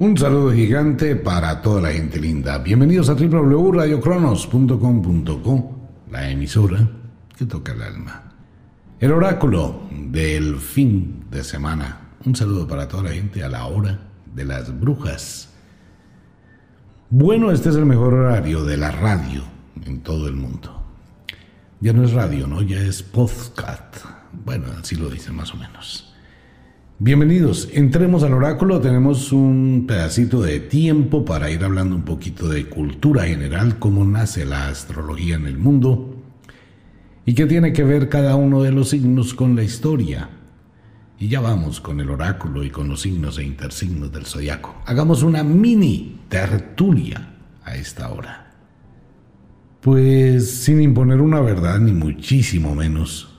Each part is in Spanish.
Un saludo gigante para toda la gente linda. Bienvenidos a www.radiocronos.com.co, la emisora que toca el alma. El oráculo del fin de semana. Un saludo para toda la gente a la hora de las brujas. Bueno, este es el mejor horario de la radio en todo el mundo. Ya no es radio, ¿no? Ya es podcast. Bueno, así lo dicen más o menos. Bienvenidos, entremos al oráculo, tenemos un pedacito de tiempo para ir hablando un poquito de cultura general, cómo nace la astrología en el mundo y qué tiene que ver cada uno de los signos con la historia. Y ya vamos con el oráculo y con los signos e intersignos del zodiaco. Hagamos una mini tertulia a esta hora. Pues sin imponer una verdad ni muchísimo menos,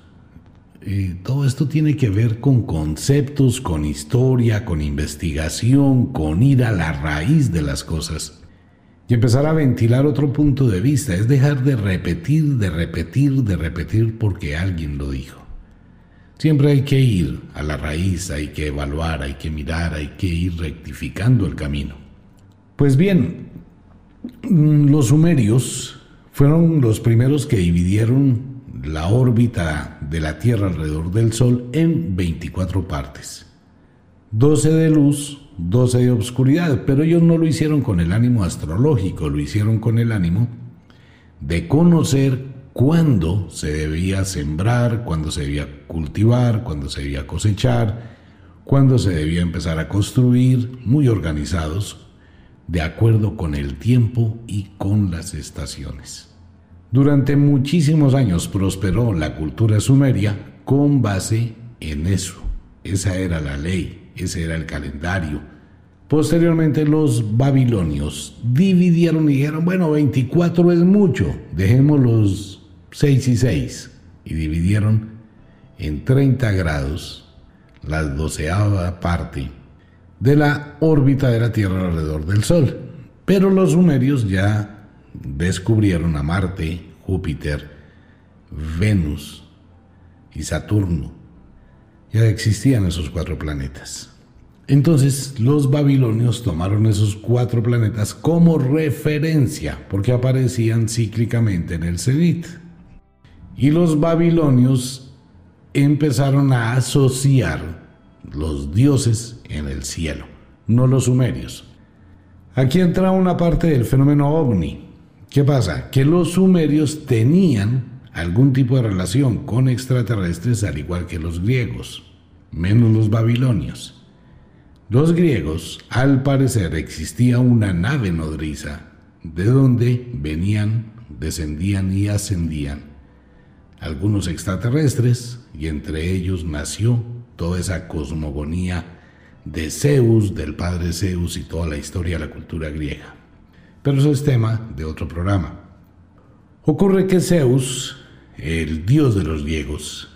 eh, todo esto tiene que ver con conceptos, con historia, con investigación, con ir a la raíz de las cosas y empezar a ventilar otro punto de vista. Es dejar de repetir, de repetir, de repetir porque alguien lo dijo. Siempre hay que ir a la raíz, hay que evaluar, hay que mirar, hay que ir rectificando el camino. Pues bien, mm, los sumerios fueron los primeros que dividieron la órbita de la Tierra alrededor del Sol en 24 partes. 12 de luz, 12 de obscuridad, pero ellos no lo hicieron con el ánimo astrológico, lo hicieron con el ánimo de conocer cuándo se debía sembrar, cuándo se debía cultivar, cuándo se debía cosechar, cuándo se debía empezar a construir, muy organizados, de acuerdo con el tiempo y con las estaciones. Durante muchísimos años prosperó la cultura sumeria con base en eso. Esa era la ley, ese era el calendario. Posteriormente los babilonios dividieron y dijeron, bueno, 24 es mucho, dejemos los 6 y 6. Y dividieron en 30 grados la doceava parte de la órbita de la Tierra alrededor del Sol. Pero los sumerios ya descubrieron a Marte, Júpiter, Venus y Saturno. Ya existían esos cuatro planetas. Entonces los babilonios tomaron esos cuatro planetas como referencia porque aparecían cíclicamente en el cenit. Y los babilonios empezaron a asociar los dioses en el cielo, no los sumerios. Aquí entra una parte del fenómeno ovni. ¿Qué pasa? Que los sumerios tenían algún tipo de relación con extraterrestres al igual que los griegos, menos los babilonios. Los griegos, al parecer, existía una nave nodriza de donde venían, descendían y ascendían algunos extraterrestres y entre ellos nació toda esa cosmogonía de Zeus, del padre Zeus y toda la historia de la cultura griega. Pero eso es tema de otro programa. Ocurre que Zeus, el dios de los griegos,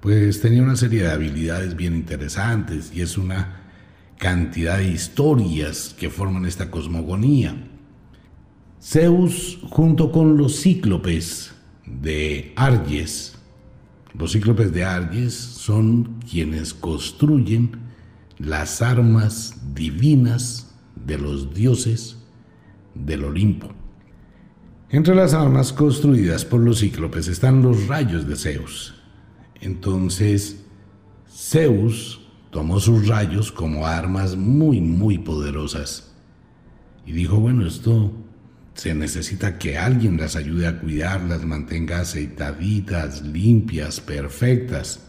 pues tenía una serie de habilidades bien interesantes y es una cantidad de historias que forman esta cosmogonía. Zeus junto con los cíclopes de Arges, los cíclopes de Arges son quienes construyen las armas divinas de los dioses del Olimpo. Entre las armas construidas por los cíclopes están los rayos de Zeus. Entonces, Zeus tomó sus rayos como armas muy, muy poderosas. Y dijo, bueno, esto se necesita que alguien las ayude a cuidarlas, mantenga aceitaditas, limpias, perfectas.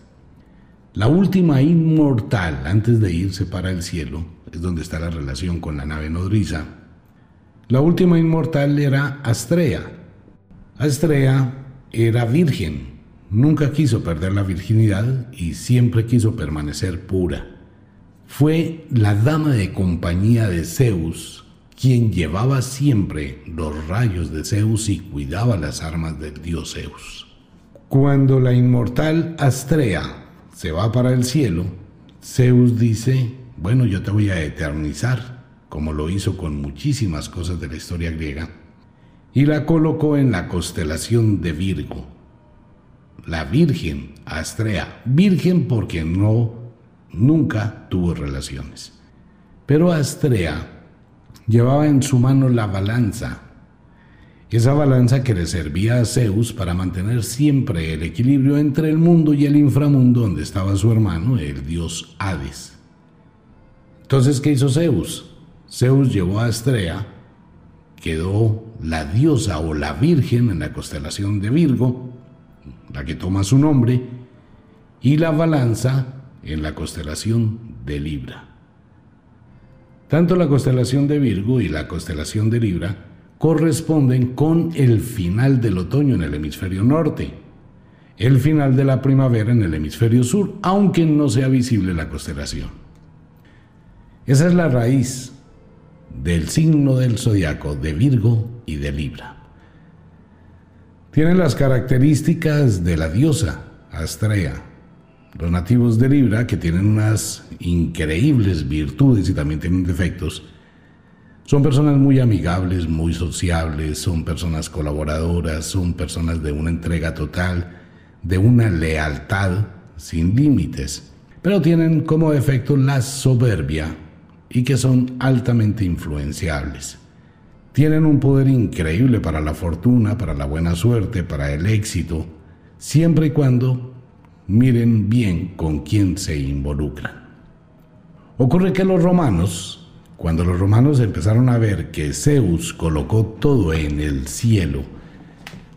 La última inmortal antes de irse para el cielo es donde está la relación con la nave nodriza la última inmortal era Astrea. Astrea era virgen, nunca quiso perder la virginidad y siempre quiso permanecer pura. Fue la dama de compañía de Zeus quien llevaba siempre los rayos de Zeus y cuidaba las armas del dios Zeus. Cuando la inmortal Astrea se va para el cielo, Zeus dice, bueno, yo te voy a eternizar como lo hizo con muchísimas cosas de la historia griega, y la colocó en la constelación de Virgo. La Virgen Astrea, virgen porque no nunca tuvo relaciones. Pero Astrea llevaba en su mano la balanza. Esa balanza que le servía a Zeus para mantener siempre el equilibrio entre el mundo y el inframundo donde estaba su hermano, el dios Hades. Entonces, ¿qué hizo Zeus? Zeus llevó a Astrea, quedó la diosa o la virgen en la constelación de Virgo, la que toma su nombre, y la balanza en la constelación de Libra. Tanto la constelación de Virgo y la constelación de Libra corresponden con el final del otoño en el hemisferio norte, el final de la primavera en el hemisferio sur, aunque no sea visible la constelación. Esa es la raíz del signo del zodiaco de Virgo y de Libra. Tienen las características de la diosa Astrea, los nativos de Libra, que tienen unas increíbles virtudes y también tienen defectos, son personas muy amigables, muy sociables, son personas colaboradoras, son personas de una entrega total, de una lealtad sin límites, pero tienen como defecto la soberbia y que son altamente influenciables. Tienen un poder increíble para la fortuna, para la buena suerte, para el éxito, siempre y cuando miren bien con quién se involucran. Ocurre que los romanos, cuando los romanos empezaron a ver que Zeus colocó todo en el cielo,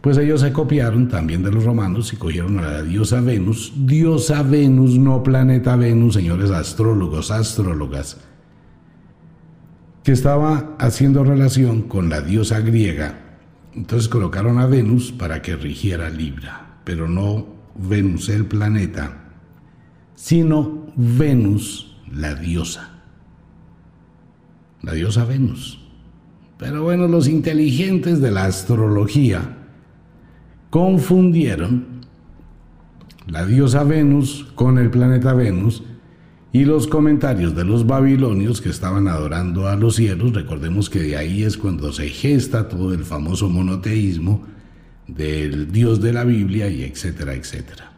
pues ellos se copiaron también de los romanos y cogieron a la diosa Venus, diosa Venus, no planeta Venus, señores astrólogos, astrólogas, que estaba haciendo relación con la diosa griega. Entonces colocaron a Venus para que rigiera Libra, pero no Venus el planeta, sino Venus la diosa. La diosa Venus. Pero bueno, los inteligentes de la astrología confundieron la diosa Venus con el planeta Venus y los comentarios de los babilonios que estaban adorando a los cielos, recordemos que de ahí es cuando se gesta todo el famoso monoteísmo, del Dios de la Biblia y etcétera, etcétera.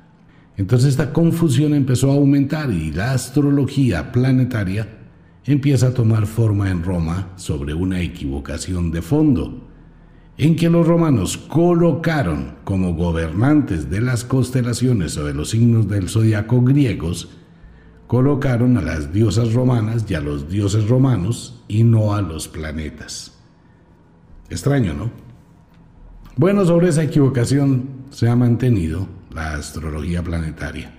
Entonces esta confusión empezó a aumentar y la astrología planetaria empieza a tomar forma en Roma sobre una equivocación de fondo, en que los romanos colocaron como gobernantes de las constelaciones o de los signos del zodiaco griegos, colocaron a las diosas romanas y a los dioses romanos y no a los planetas. Extraño, ¿no? Bueno, sobre esa equivocación se ha mantenido la astrología planetaria.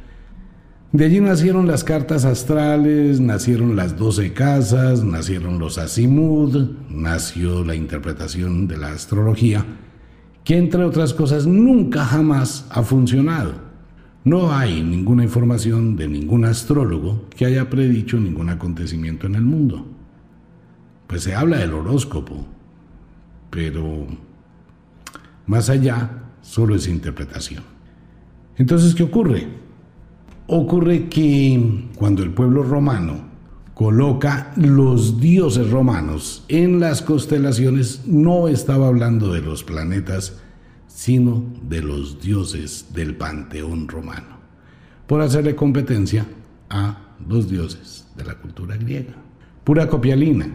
De allí nacieron las cartas astrales, nacieron las doce casas, nacieron los azimud, nació la interpretación de la astrología, que entre otras cosas nunca jamás ha funcionado. No hay ninguna información de ningún astrólogo que haya predicho ningún acontecimiento en el mundo. Pues se habla del horóscopo, pero más allá, solo es interpretación. Entonces, ¿qué ocurre? Ocurre que cuando el pueblo romano coloca los dioses romanos en las constelaciones, no estaba hablando de los planetas, sino de los dioses del panteón romano, por hacerle competencia a los dioses de la cultura griega. Pura copialina,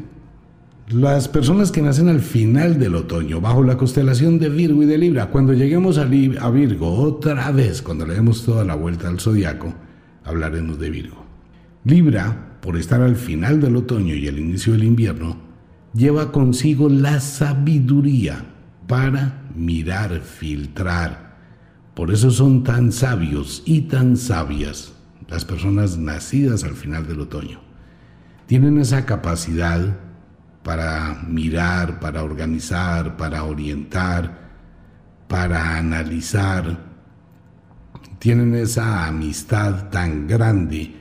las personas que nacen al final del otoño, bajo la constelación de Virgo y de Libra, cuando lleguemos a, Virgo otra vez, cuando le demos toda la vuelta al zodiaco, hablaremos de Virgo. Libra, por estar al final del otoño y el inicio del invierno, lleva consigo la sabiduría para mirar, filtrar. Por eso son tan sabios y tan sabias las personas nacidas al final del otoño. Tienen esa capacidad para mirar, para organizar, para orientar, para analizar. Tienen esa amistad tan grande,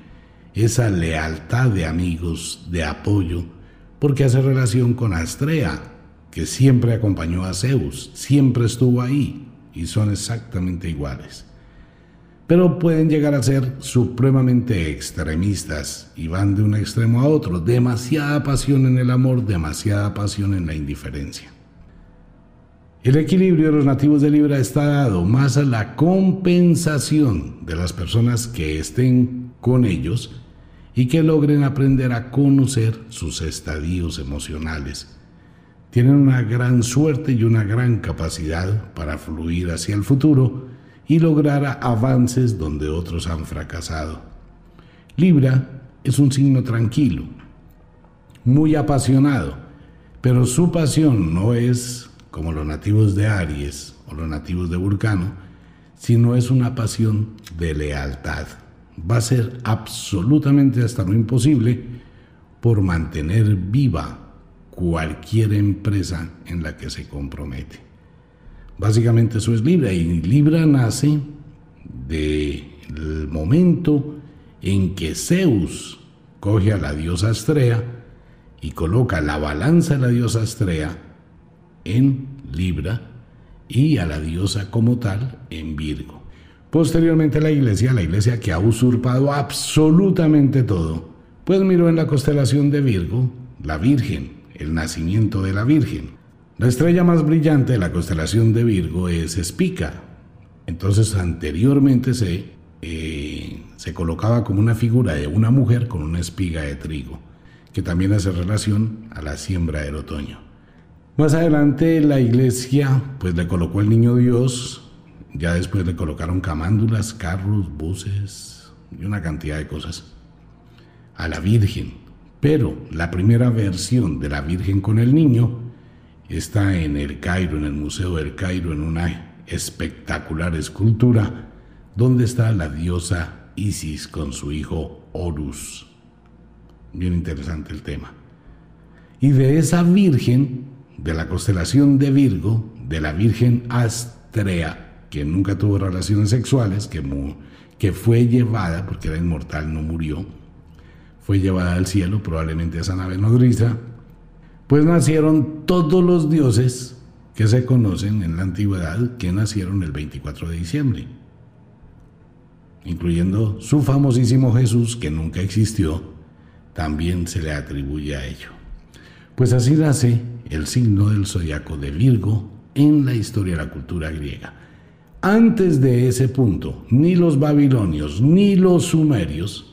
esa lealtad de amigos, de apoyo, porque hace relación con Astrea, que siempre acompañó a Zeus, siempre estuvo ahí y son exactamente iguales pero pueden llegar a ser supremamente extremistas y van de un extremo a otro. Demasiada pasión en el amor, demasiada pasión en la indiferencia. El equilibrio de los nativos de Libra está dado más a la compensación de las personas que estén con ellos y que logren aprender a conocer sus estadios emocionales. Tienen una gran suerte y una gran capacidad para fluir hacia el futuro y lograr avances donde otros han fracasado. Libra es un signo tranquilo, muy apasionado, pero su pasión no es como los nativos de Aries o los nativos de Vulcano, sino es una pasión de lealtad va a ser absolutamente hasta lo imposible por mantener viva cualquier empresa en la que se compromete. Básicamente eso es Libra y Libra nace del momento en que Zeus coge a la diosa Astrea y coloca la balanza de la diosa Astrea en Libra y a la diosa como tal en Virgo. Posteriormente la iglesia, la iglesia que ha usurpado absolutamente todo, pues miró en la constelación de Virgo la Virgen, el nacimiento de la Virgen. La estrella más brillante de la constelación de Virgo es Espica. Entonces anteriormente se, eh, se colocaba como una figura de una mujer con una espiga de trigo, que también hace relación a la siembra del otoño. Más adelante la iglesia pues le colocó el niño Dios ya después le colocaron camándulas, carros, buses y una cantidad de cosas. A la Virgen. Pero la primera versión de la Virgen con el niño está en el Cairo, en el Museo del Cairo, en una espectacular escultura donde está la diosa Isis con su hijo Horus. Bien interesante el tema. Y de esa Virgen, de la constelación de Virgo, de la Virgen Astrea, que nunca tuvo relaciones sexuales, que, fue llevada, porque era inmortal, no murió, fue llevada al cielo, probablemente esa nave nodriza, pues nacieron todos los dioses que se conocen en la antigüedad que nacieron el 24 de diciembre, incluyendo su famosísimo Jesús que nunca existió, también se le atribuye a ello. Pues así nace el signo del zodiaco de Virgo en la historia de la cultura griega. Antes de ese punto, ni los babilonios ni los sumerios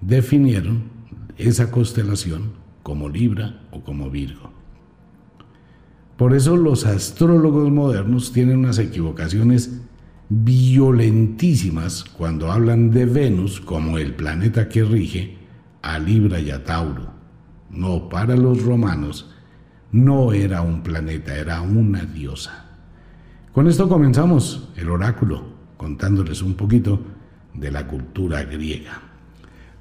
definieron esa constelación como Libra o como Virgo. Por eso los astrólogos modernos tienen unas equivocaciones violentísimas cuando hablan de Venus como el planeta que rige a Libra y a Tauro. No, para los romanos no era un planeta, era una diosa. Con esto comenzamos el oráculo, contándoles un poquito de la cultura griega.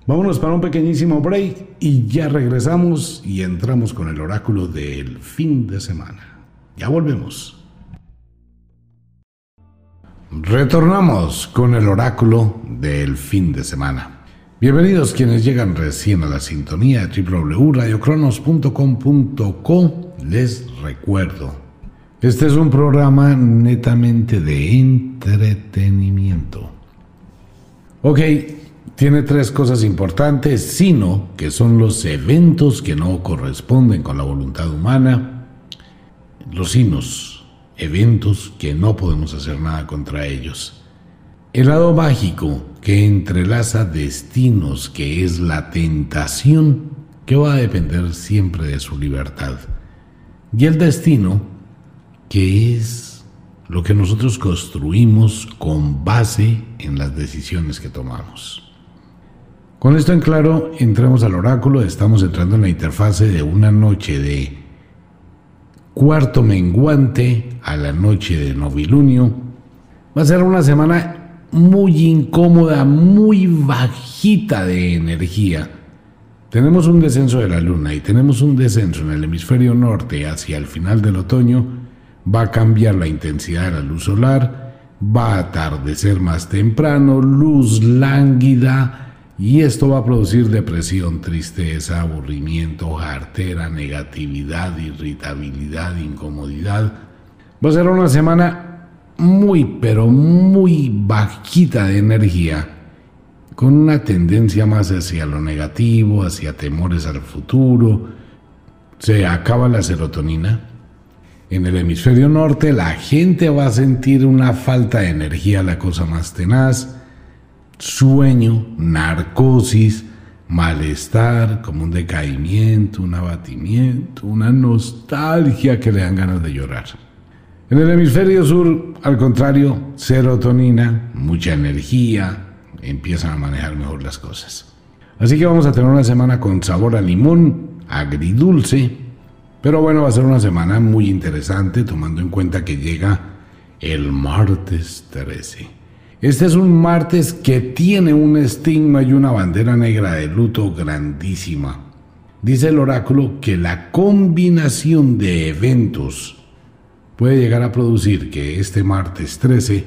Vámonos para un pequeñísimo break y ya regresamos y entramos con el oráculo del fin de semana. Ya volvemos. Retornamos con el oráculo del fin de semana. Bienvenidos quienes llegan recién a la sintonía de www.radiocronos.com.co. Les recuerdo este es un programa netamente de entretenimiento. Ok, tiene tres cosas importantes, sino que son los eventos que no corresponden con la voluntad humana, los sinos, eventos que no podemos hacer nada contra ellos. El lado mágico que entrelaza destinos, que es la tentación, que va a depender siempre de su libertad. Y el destino, que es lo que nosotros construimos con base en las decisiones que tomamos. Con esto en claro, entramos al oráculo, estamos entrando en la interfase de una noche de cuarto menguante a la noche de novilunio. Va a ser una semana muy incómoda, muy bajita de energía. Tenemos un descenso de la luna y tenemos un descenso en el hemisferio norte hacia el final del otoño va a cambiar la intensidad de la luz solar, va a atardecer más temprano, luz lánguida, y esto va a producir depresión, tristeza, aburrimiento, jartera, negatividad, irritabilidad, incomodidad. Va a ser una semana muy, pero muy bajita de energía, con una tendencia más hacia lo negativo, hacia temores al futuro. Se acaba la serotonina, en el hemisferio norte la gente va a sentir una falta de energía, la cosa más tenaz, sueño, narcosis, malestar, como un decaimiento, un abatimiento, una nostalgia que le dan ganas de llorar. En el hemisferio sur, al contrario, serotonina, mucha energía, empiezan a manejar mejor las cosas. Así que vamos a tener una semana con sabor a limón, agridulce, pero bueno, va a ser una semana muy interesante tomando en cuenta que llega el martes 13. Este es un martes que tiene un estigma y una bandera negra de luto grandísima. Dice el oráculo que la combinación de eventos puede llegar a producir que este martes 13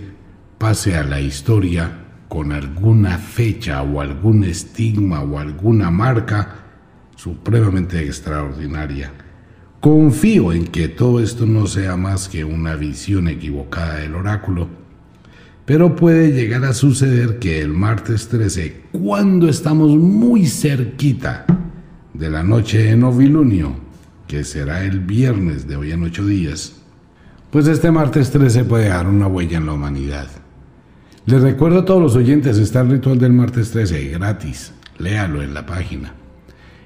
pase a la historia con alguna fecha o algún estigma o alguna marca supremamente extraordinaria. Confío en que todo esto no sea más que una visión equivocada del oráculo pero puede llegar a suceder que el martes 13, cuando estamos muy cerquita de la noche de novilunio, que será el viernes de hoy en ocho días, pues este martes 13 puede dejar una huella en la humanidad. Les recuerdo a todos los oyentes, está el ritual del martes 13, gratis, léalo en la página.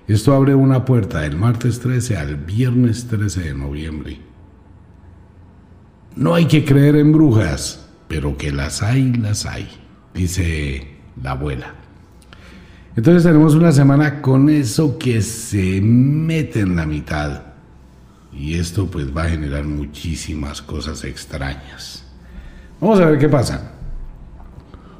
Esto abre una puerta del martes 13 al viernes 13 de noviembre. No hay que creer en brujas, pero que las hay, las hay, dice la abuela. Entonces tenemos una semana con eso que se mete en la mitad. Y esto pues va a generar muchísimas cosas extrañas. Vamos a ver qué pasa.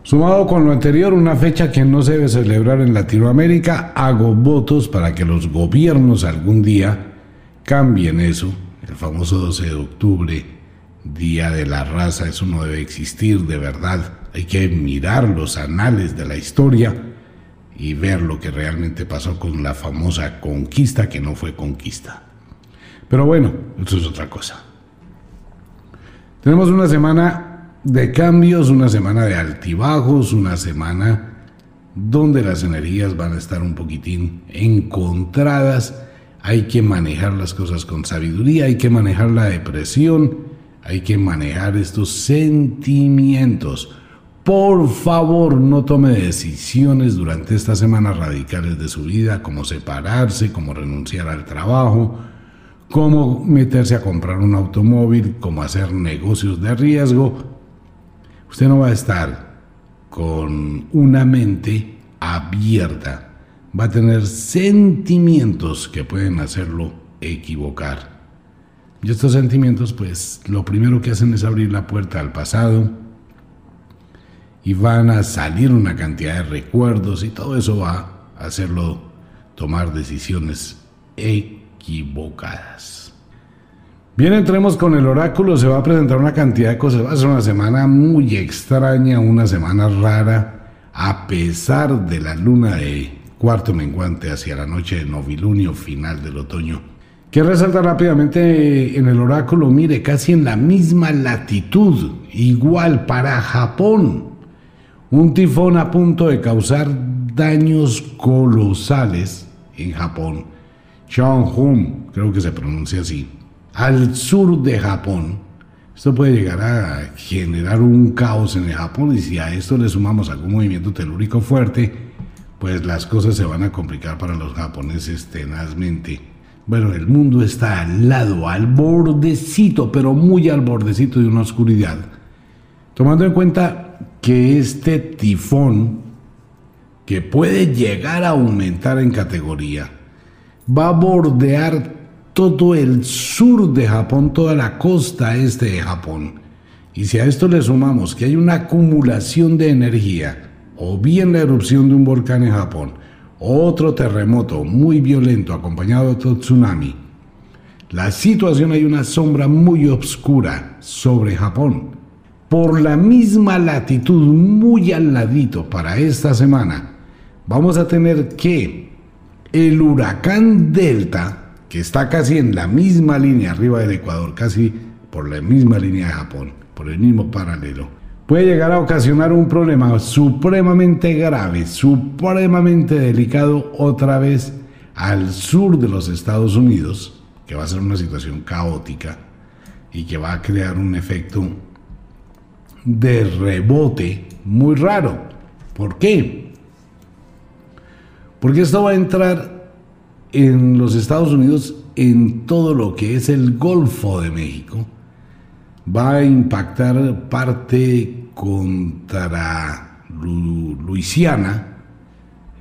Sumado con lo anterior, una fecha que no se debe celebrar en Latinoamérica, hago votos para que los gobiernos algún día cambien eso, el famoso 12 de octubre, Día de la Raza, eso no debe existir de verdad. Hay que mirar los anales de la historia y ver lo que realmente pasó con la famosa conquista que no fue conquista. Pero bueno, eso es otra cosa. Tenemos una semana de cambios, una semana de altibajos, una semana donde las energías van a estar un poquitín encontradas. Hay que manejar las cosas con sabiduría, hay que manejar la depresión, hay que manejar estos sentimientos. Por favor, no tome decisiones durante estas semanas radicales de su vida, como separarse, como renunciar al trabajo, como meterse a comprar un automóvil, como hacer negocios de riesgo. Usted no va a estar con una mente abierta. Va a tener sentimientos que pueden hacerlo equivocar. Y estos sentimientos, pues, lo primero que hacen es abrir la puerta al pasado y van a salir una cantidad de recuerdos y todo eso va a hacerlo tomar decisiones equivocadas. Bien, entremos con el oráculo, se va a presentar una cantidad de cosas, va a ser una semana muy extraña, una semana rara, a pesar de la luna de cuarto menguante hacia la noche de novilunio final del otoño que resalta rápidamente en el oráculo, mire, casi en la misma latitud, igual para Japón. Un tifón a punto de causar daños colosales en Japón. Cheonghum, creo que se pronuncia así, al sur de Japón. Esto puede llegar a generar un caos en el Japón y si a esto le sumamos algún movimiento telúrico fuerte, pues las cosas se van a complicar para los japoneses tenazmente. Bueno, el mundo está al lado, al bordecito, pero muy al bordecito de una oscuridad. Tomando en cuenta que este tifón, que puede llegar a aumentar en categoría, va a bordear todo el sur de Japón, toda la costa este de Japón. Y si a esto le sumamos que hay una acumulación de energía, o bien la erupción de un volcán en Japón, otro terremoto muy violento acompañado de tsunami. La situación hay una sombra muy oscura sobre Japón. Por la misma latitud, muy al ladito para esta semana, vamos a tener que el huracán Delta, que está casi en la misma línea arriba del Ecuador, casi por la misma línea de Japón, por el mismo paralelo, puede llegar a ocasionar un problema supremamente grave, supremamente delicado otra vez al sur de los Estados Unidos, que va a ser una situación caótica y que va a crear un efecto de rebote muy raro. ¿Por qué? Porque esto va a entrar en los Estados Unidos en todo lo que es el Golfo de México. Va a impactar parte contra Luisiana,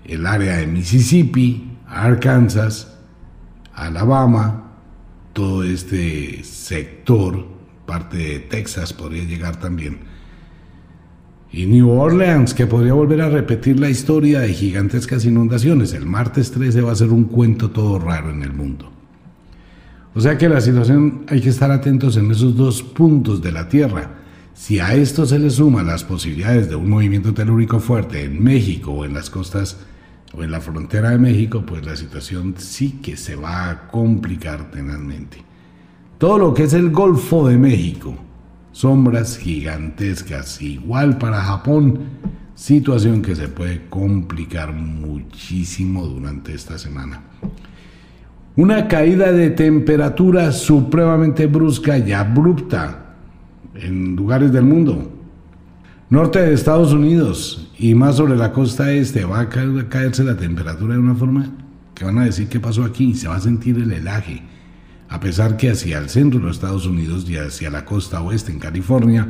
el área de Mississippi, Arkansas, Alabama, todo este sector, parte de Texas podría llegar también y New Orleans, que podría volver a repetir la historia de gigantescas inundaciones. El martes 13 va a ser un cuento todo raro en el mundo. O sea que la situación hay que estar atentos en esos dos puntos de la Tierra. Si a esto se le suman las posibilidades de un movimiento telúrico fuerte en México o en las costas o en la frontera de México, pues la situación sí que se va a complicar tenazmente. Todo lo que es el Golfo de México, sombras gigantescas, igual para Japón, situación que se puede complicar muchísimo durante esta semana. Una caída de temperatura supremamente brusca y abrupta en lugares del mundo. Norte de Estados Unidos y más sobre la costa este va a caerse la temperatura de una forma que van a decir qué pasó aquí, se va a sentir el helaje a pesar que hacia el centro de Estados Unidos y hacia la costa oeste en California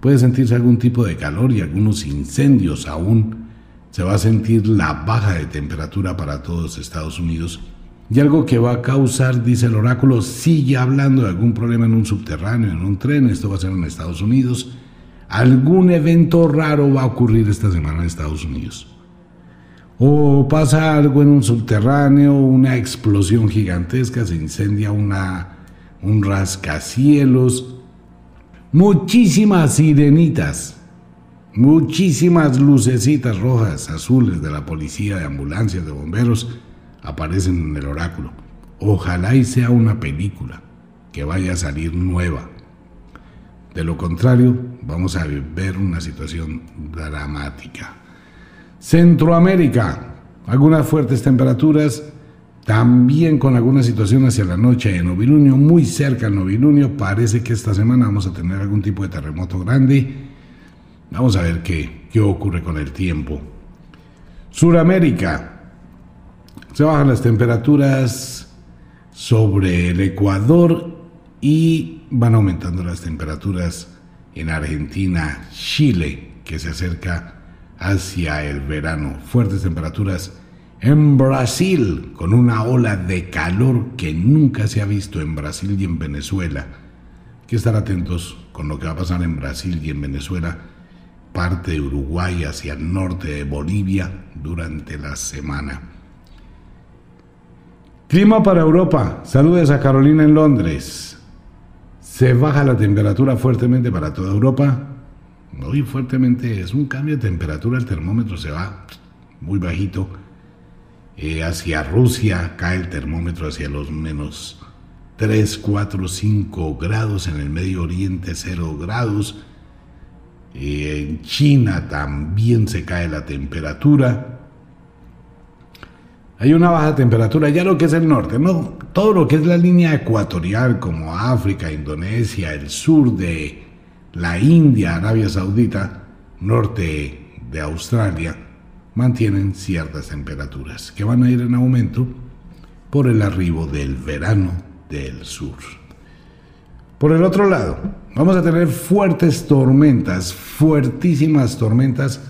puede sentirse algún tipo de calor y algunos incendios aún. Se va a sentir la baja de temperatura para todos Estados Unidos y algo que va a causar, dice el oráculo, sigue hablando de algún problema en un subterráneo, en un tren, esto va a ser en Estados Unidos. Algún evento raro va a ocurrir esta semana en Estados Unidos. O pasa algo en un subterráneo, una explosión gigantesca, se incendia una, un rascacielos, muchísimas sirenitas, muchísimas lucecitas rojas, azules de la policía, de ambulancias, de bomberos, aparecen en el oráculo. Ojalá y sea una película que vaya a salir nueva. De lo contrario, vamos a ver una situación dramática. Centroamérica, algunas fuertes temperaturas, también con alguna situación hacia la noche en novilunio, muy cerca al novilunio, parece que esta semana vamos a tener algún tipo de terremoto grande. Vamos a ver qué, qué ocurre con el tiempo. Suramérica, se bajan las temperaturas sobre el Ecuador y van aumentando las temperaturas en Argentina, Chile, que se acerca hacia el verano. Fuertes temperaturas en Brasil, con una ola de calor que nunca se ha visto en Brasil y en Venezuela. Hay que estar atentos con lo que va a pasar en Brasil y en Venezuela, parte de Uruguay hacia el norte de Bolivia durante la semana. Clima para Europa. Saludes a Carolina en Londres. Se baja la temperatura fuertemente para toda Europa muy fuertemente, es un cambio de temperatura, el termómetro se va muy bajito. Eh, hacia Rusia cae el termómetro hacia los menos 3, 4, 5 grados, en el Medio Oriente 0 grados. Eh, en China también se cae la temperatura. Hay una baja temperatura, ya lo que es el norte, no, todo lo que es la línea ecuatorial como África, Indonesia, el sur de la India, Arabia Saudita, norte de Australia, mantienen ciertas temperaturas que van a ir en aumento por el arribo del verano del sur. Por el otro lado, vamos a tener fuertes tormentas, fuertísimas tormentas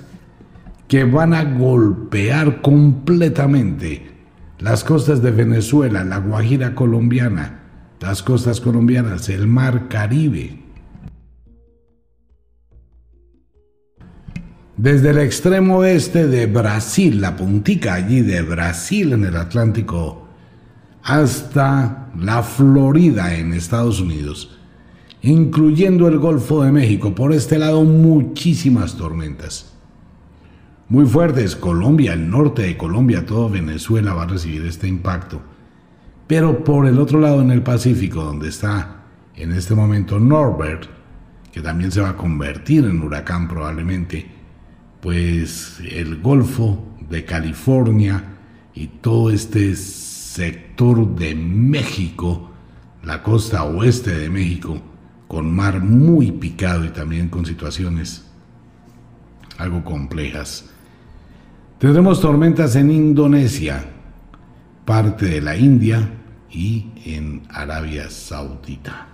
que van a golpear completamente las costas de Venezuela, la Guajira colombiana, las costas colombianas, el mar Caribe, Desde el extremo oeste de Brasil, la puntica allí de Brasil en el Atlántico, hasta la Florida en Estados Unidos, incluyendo el Golfo de México. Por este lado, muchísimas tormentas. Muy fuertes, Colombia, el norte de Colombia, todo Venezuela va a recibir este impacto. Pero por el otro lado, en el Pacífico, donde está en este momento Norbert, que también se va a convertir en huracán probablemente, pues el Golfo de California y todo este sector de México, la costa oeste de México, con mar muy picado y también con situaciones algo complejas. Tendremos tormentas en Indonesia, parte de la India y en Arabia Saudita.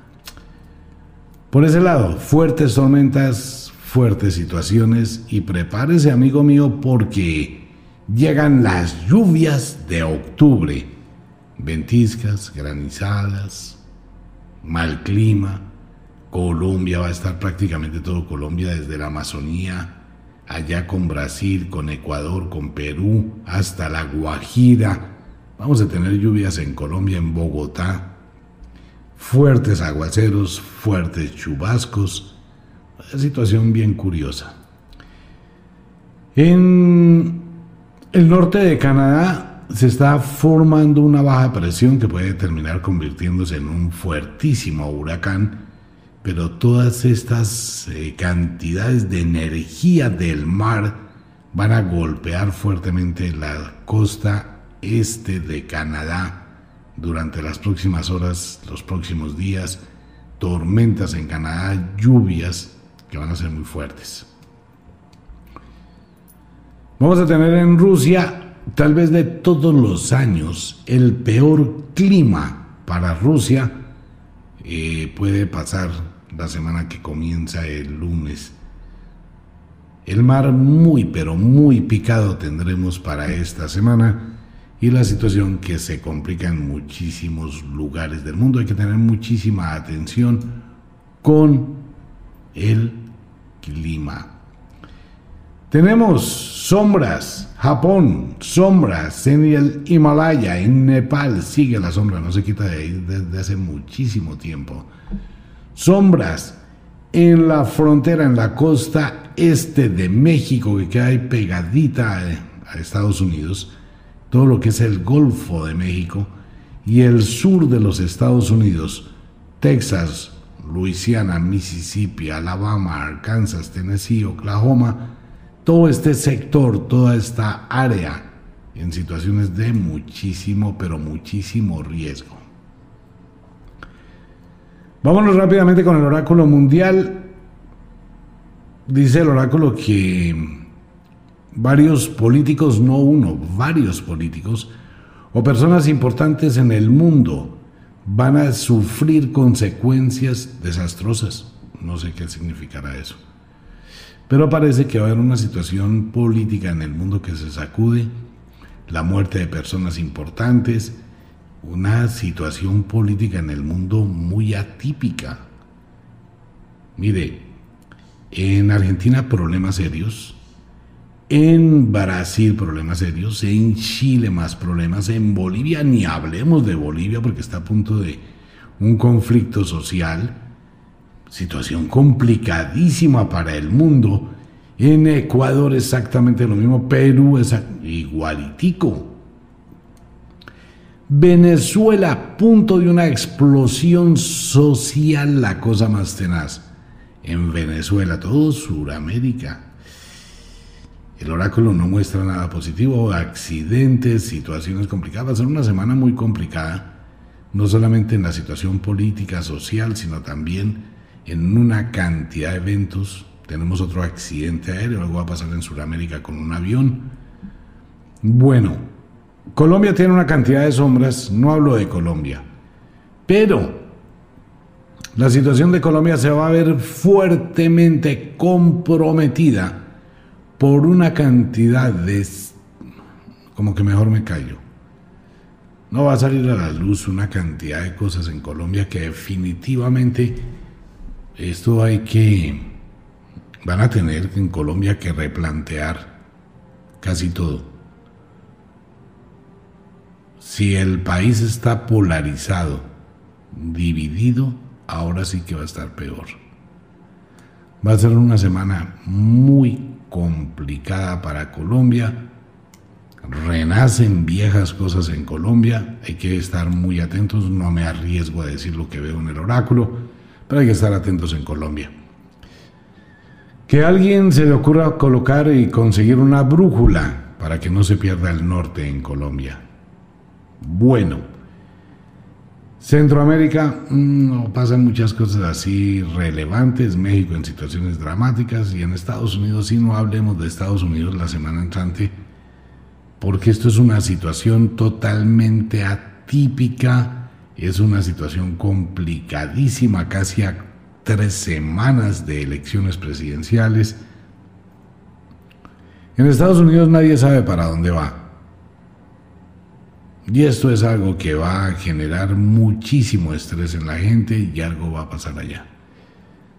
Por ese lado, fuertes tormentas, fuertes situaciones y prepárese amigo mío porque llegan las lluvias de octubre. Ventiscas, granizadas, mal clima. Colombia va a estar prácticamente todo Colombia desde la Amazonía allá con Brasil, con Ecuador, con Perú, hasta la Guajira. Vamos a tener lluvias en Colombia, en Bogotá, fuertes aguaceros, fuertes chubascos. Una situación bien curiosa. En el norte de Canadá se está formando una baja presión que puede terminar convirtiéndose en un fuertísimo huracán pero todas estas eh, cantidades de energía del mar van a golpear fuertemente la costa este de Canadá durante las próximas horas, los próximos días, tormentas en Canadá, lluvias que van a ser muy fuertes. Vamos a tener en Rusia, tal vez de todos los años, el peor clima para Rusia. Eh, puede pasar la semana que comienza el lunes. El mar muy pero muy picado tendremos para esta semana y la situación que se complica en muchísimos lugares del mundo. Hay que tener muchísima atención con el clima. Tenemos sombras, Japón, sombras en el Himalaya, en Nepal sigue la sombra, no se quita de ahí desde hace muchísimo tiempo sombras en la frontera, en la costa este de México, que queda ahí pegadita a Estados Unidos, todo lo que es el Golfo de México y el sur de los Estados Unidos, Texas, Luisiana, Mississippi, Alabama, Arkansas, Tennessee, Oklahoma, todo este sector, toda esta área en situaciones de muchísimo, pero muchísimo riesgo. Vámonos rápidamente con el oráculo mundial. Dice el oráculo que varios políticos, no uno, varios políticos o personas importantes en el mundo van a sufrir consecuencias desastrosas. No sé qué significará eso. Pero parece que va a haber una situación política en el mundo que se sacude, la muerte de personas importantes, una situación política en el mundo muy atípica. Mire, en Argentina problemas serios, en Brasil problemas serios, en Chile más problemas, en Bolivia ni hablemos de Bolivia porque está a punto de un conflicto social, situación complicadísima para el mundo. En Ecuador exactamente lo mismo, Perú igualitico. Venezuela, punto de una explosión social, la cosa más tenaz. En Venezuela, todo Suramérica. El oráculo no muestra nada positivo, accidentes, situaciones complicadas. Va a ser una semana muy complicada, no solamente en la situación política, social, sino también en una cantidad de eventos. Tenemos otro accidente aéreo, algo va a pasar en Sudamérica con un avión. Bueno, Colombia tiene una cantidad de sombras, no hablo de Colombia, pero la situación de Colombia se va a ver fuertemente comprometida por una cantidad de... como que mejor me callo. No va a salir a la luz una cantidad de cosas en Colombia que definitivamente esto hay que... van a tener en Colombia que replantear casi todo. Si el país está polarizado, dividido, ahora sí que va a estar peor. Va a ser una semana muy complicada para Colombia. Renacen viejas cosas en Colombia. Hay que estar muy atentos. No me arriesgo a decir lo que veo en el oráculo, pero hay que estar atentos en Colombia. Que a alguien se le ocurra colocar y conseguir una brújula para que no se pierda el norte en Colombia bueno. Centroamérica mm, no pasan muchas cosas así relevantes, México en situaciones dramáticas y en Estados Unidos, si no hablemos de Estados Unidos la semana entrante, porque esto es una situación totalmente atípica, es una situación complicadísima, casi a tres semanas de elecciones presidenciales. En Estados Unidos nadie sabe para dónde va. Y esto es algo que va a generar muchísimo estrés en la gente y algo va a pasar allá.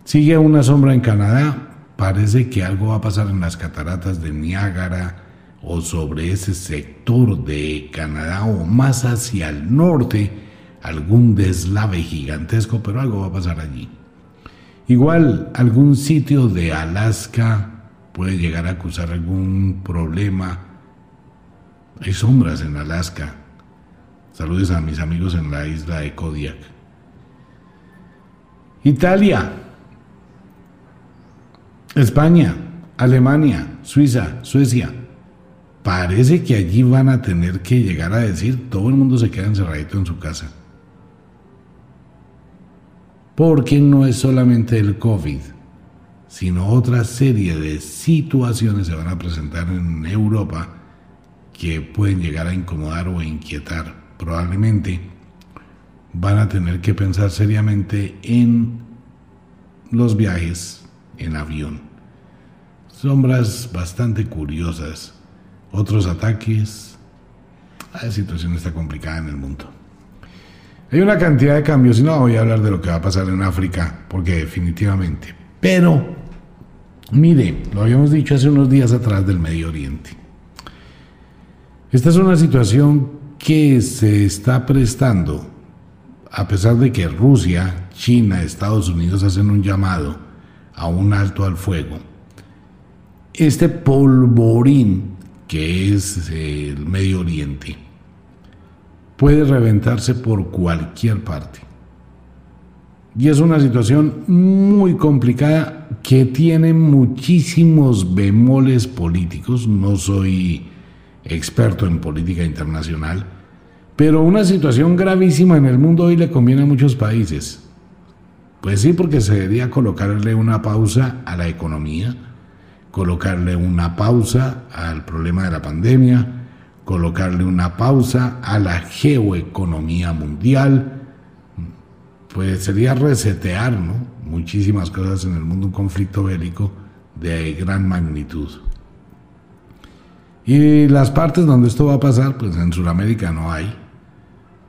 Sigue una sombra en Canadá, parece que algo va a pasar en las cataratas de Niágara o sobre ese sector de Canadá o más hacia el norte, algún deslave gigantesco, pero algo va a pasar allí. Igual algún sitio de Alaska puede llegar a acusar algún problema. Hay sombras en Alaska. Saludos a mis amigos en la isla de Kodiak. Italia, España, Alemania, Suiza, Suecia. Parece que allí van a tener que llegar a decir, todo el mundo se queda encerradito en su casa. Porque no es solamente el COVID, sino otra serie de situaciones se van a presentar en Europa que pueden llegar a incomodar o inquietar. Probablemente van a tener que pensar seriamente en los viajes en avión. Sombras bastante curiosas, otros ataques. La situación está complicada en el mundo. Hay una cantidad de cambios y no voy a hablar de lo que va a pasar en África, porque definitivamente. Pero, mire, lo habíamos dicho hace unos días atrás del Medio Oriente. Esta es una situación que se está prestando, a pesar de que Rusia, China, Estados Unidos hacen un llamado a un alto al fuego. Este polvorín que es el Medio Oriente puede reventarse por cualquier parte. Y es una situación muy complicada que tiene muchísimos bemoles políticos. No soy experto en política internacional, pero una situación gravísima en el mundo hoy le conviene a muchos países. Pues sí, porque se debería colocarle una pausa a la economía, colocarle una pausa al problema de la pandemia, colocarle una pausa a la geoeconomía mundial, pues sería resetear ¿no? muchísimas cosas en el mundo, un conflicto bélico de gran magnitud. Y las partes donde esto va a pasar, pues en Sudamérica no hay,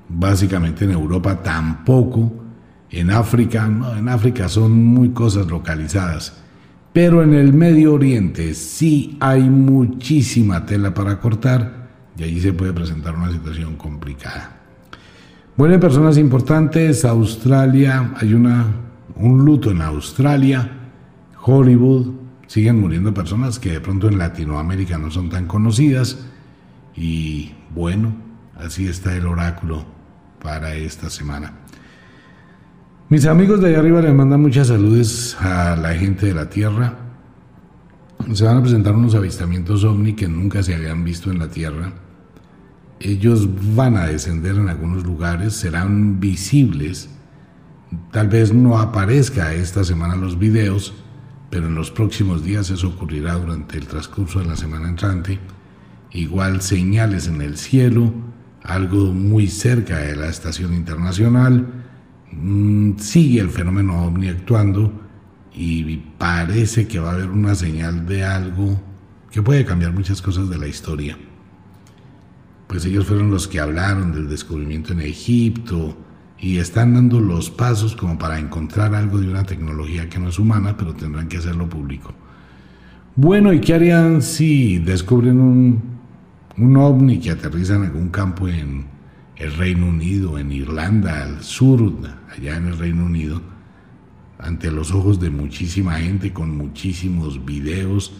básicamente en Europa tampoco, en África, no, en África son muy cosas localizadas, pero en el Medio Oriente sí hay muchísima tela para cortar y allí se puede presentar una situación complicada. Bueno, personas importantes, Australia, hay una, un luto en Australia, Hollywood, siguen muriendo personas que de pronto en Latinoamérica no son tan conocidas. Y bueno, así está el oráculo para esta semana. Mis amigos de allá arriba les mandan muchas saludes a la gente de la Tierra. Se van a presentar unos avistamientos ovni que nunca se habían visto en la Tierra. Ellos van a descender en algunos lugares, serán visibles. Tal vez no aparezca esta semana los videos, pero en los próximos días eso ocurrirá durante el transcurso de la semana entrante. Igual señales en el cielo, algo muy cerca de la estación internacional Mm, sigue el fenómeno ovni actuando y parece que va a haber una señal de algo que puede cambiar muchas cosas de la historia. Pues ellos fueron los que hablaron del descubrimiento en Egipto y están dando los pasos como para encontrar algo de una tecnología que no es humana, pero tendrán que hacerlo público. Bueno, ¿y qué harían si descubren un, un ovni que aterriza en algún campo en, el Reino Unido, en Irlanda, al sur, allá en el Reino Unido, ante los ojos de muchísima gente, con muchísimos videos.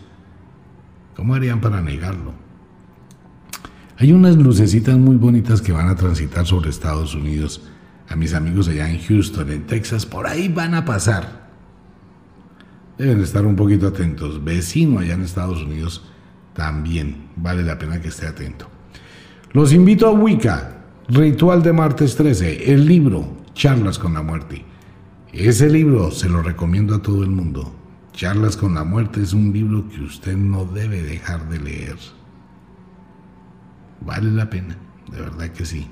¿Cómo harían para negarlo? Hay unas lucecitas muy bonitas que van a transitar sobre Estados Unidos. A mis amigos allá en Houston, en Texas, por ahí van a pasar. Deben estar un poquito atentos. Vecino allá en Estados Unidos también vale la pena que esté atento. Los invito a Wicca, Ritual de martes 13, el libro Charlas con la muerte. Ese libro se lo recomiendo a todo el mundo. Charlas con la muerte es un libro que usted no debe dejar de leer. Vale la pena, de verdad que sí.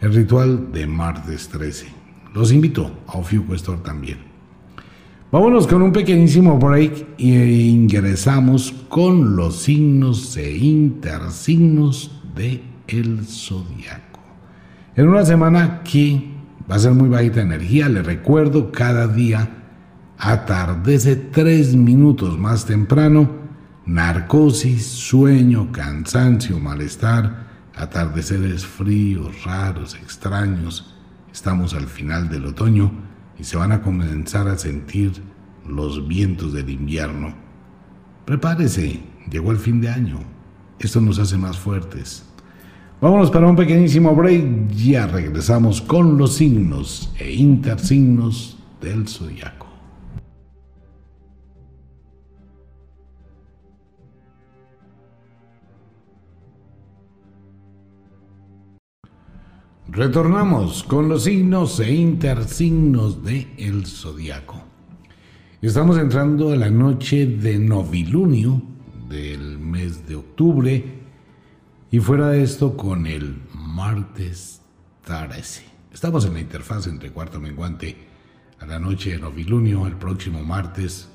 El ritual de martes 13. Los invito a Ofiuco Store también. Vámonos con un pequeñísimo break e ingresamos con los signos e intersignos de el zodiaco. En una semana que va a ser muy bajita energía, le recuerdo, cada día atardece tres minutos más temprano, narcosis, sueño, cansancio, malestar, atardeceres fríos, raros, extraños. Estamos al final del otoño y se van a comenzar a sentir los vientos del invierno. Prepárese, llegó el fin de año. Esto nos hace más fuertes. Vámonos para un pequeñísimo break. Ya regresamos con los signos e intersignos del zodiaco. Retornamos con los signos e intersignos de el zodiaco. Estamos entrando a la noche de novilunio del mes de octubre y fuera de esto con el martes 13. Estamos en la interfaz entre cuarto menguante a la noche de novilunio el próximo martes.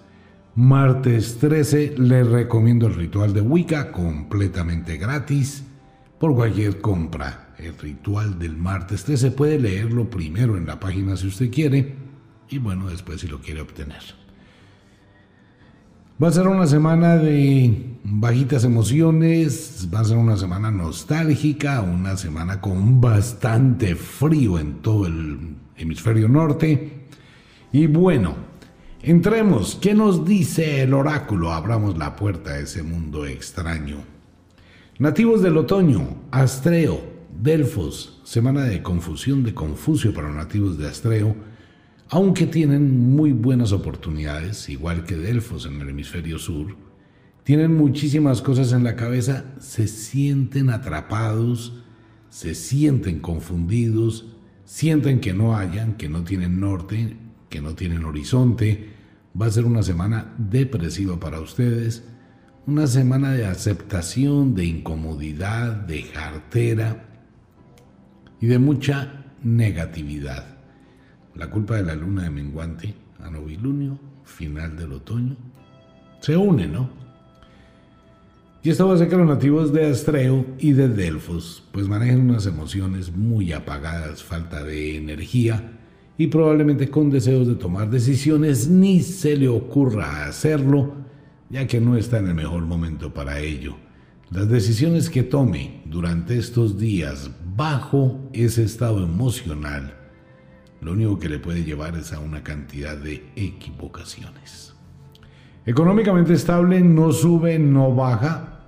Martes 13 les recomiendo el ritual de Wicca completamente gratis por cualquier compra el ritual del martes 13. Puede leerlo primero en la página si usted quiere y bueno, después si lo quiere obtener. Va a ser una semana de bajitas emociones, va a ser una semana nostálgica, una semana con bastante frío en todo el hemisferio norte. Y bueno, entremos. ¿Qué nos dice el oráculo? Abramos la puerta a ese mundo extraño. Nativos del otoño, Astreo, Delfos, semana de confusión de Confucio para nativos de Astreo, aunque tienen muy buenas oportunidades, igual que Delfos en el hemisferio sur, tienen muchísimas cosas en la cabeza, se sienten atrapados, se sienten confundidos, sienten que no hayan, que no tienen norte, que no tienen horizonte. Va a ser una semana depresiva para ustedes, una semana de aceptación, de incomodidad, de jartera y de mucha negatividad. La culpa de la luna de menguante a novilunio, final del otoño, se une, ¿no? Y esto va a ser que los nativos de Astreo y de Delfos pues manejen unas emociones muy apagadas, falta de energía y probablemente con deseos de tomar decisiones ni se le ocurra hacerlo, ya que no está en el mejor momento para ello. Las decisiones que tome durante estos días bajo ese estado emocional, lo único que le puede llevar es a una cantidad de equivocaciones. Económicamente estable, no sube, no baja.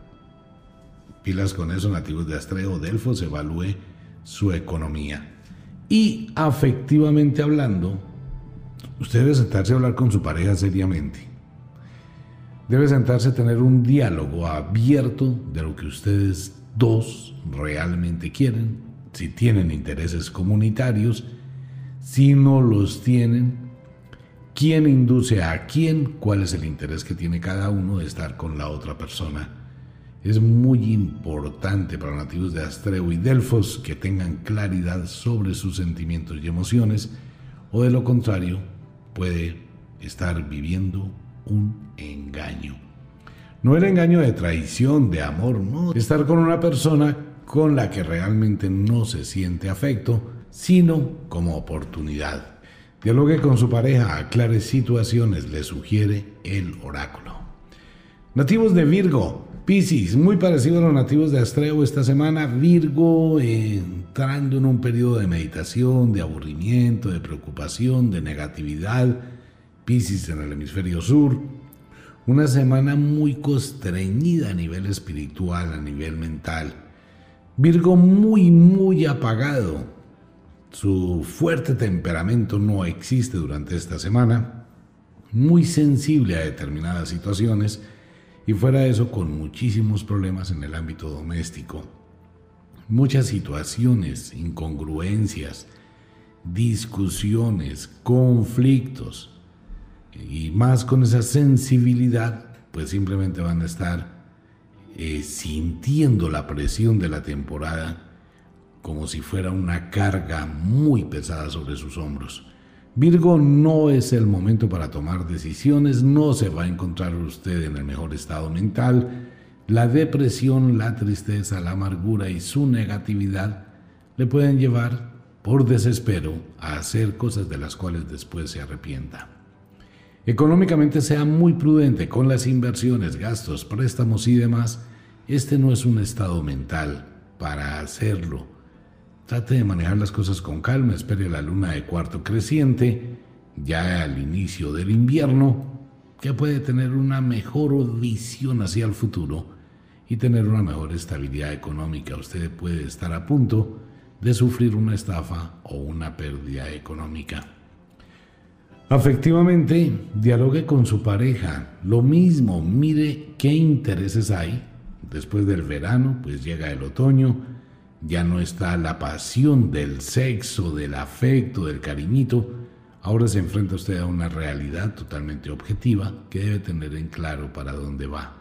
Pilas con eso, nativos de Astreo, Delfos, evalúe su economía. Y afectivamente hablando, usted debe sentarse a hablar con su pareja seriamente. Debe sentarse a tener un diálogo abierto de lo que ustedes dos realmente quieren, si tienen intereses comunitarios, si no los tienen, quién induce a quién, cuál es el interés que tiene cada uno de estar con la otra persona. Es muy importante para nativos de Astreo y Delfos que tengan claridad sobre sus sentimientos y emociones, o de lo contrario, puede estar viviendo un engaño. No el engaño de traición, de amor, no. Estar con una persona con la que realmente no se siente afecto, sino como oportunidad. Dialogue con su pareja, aclare situaciones, le sugiere el oráculo. Nativos de Virgo, Piscis, muy parecido a los nativos de Astreo esta semana, Virgo entrando en un periodo de meditación, de aburrimiento, de preocupación, de negatividad, Piscis en el hemisferio sur, una semana muy constreñida a nivel espiritual, a nivel mental. Virgo muy, muy apagado. Su fuerte temperamento no existe durante esta semana. Muy sensible a determinadas situaciones y fuera de eso con muchísimos problemas en el ámbito doméstico. Muchas situaciones, incongruencias, discusiones, conflictos y más con esa sensibilidad, pues simplemente van a estar eh, sintiendo la presión de la temporada como si fuera una carga muy pesada sobre sus hombros. Virgo no es el momento para tomar decisiones, no se va a encontrar usted en el mejor estado mental. La depresión, la tristeza, la amargura y su negatividad le pueden llevar por desespero a hacer cosas de las cuales después se arrepienta. Económicamente sea muy prudente con las inversiones, gastos, préstamos y demás. Este no es un estado mental para hacerlo Trate de manejar las cosas con calma, espere la luna de cuarto creciente, ya al inicio del invierno, que puede tener una mejor visión hacia el futuro y tener una mejor estabilidad económica. Usted puede estar a punto de sufrir una estafa o una pérdida económica. Afectivamente, dialogue con su pareja. Lo mismo, mire qué intereses hay. Después del verano, pues llega el otoño ya no está la pasión del sexo, del afecto, del cariñito. Ahora se enfrenta usted a una realidad totalmente objetiva que debe tener en claro para dónde va.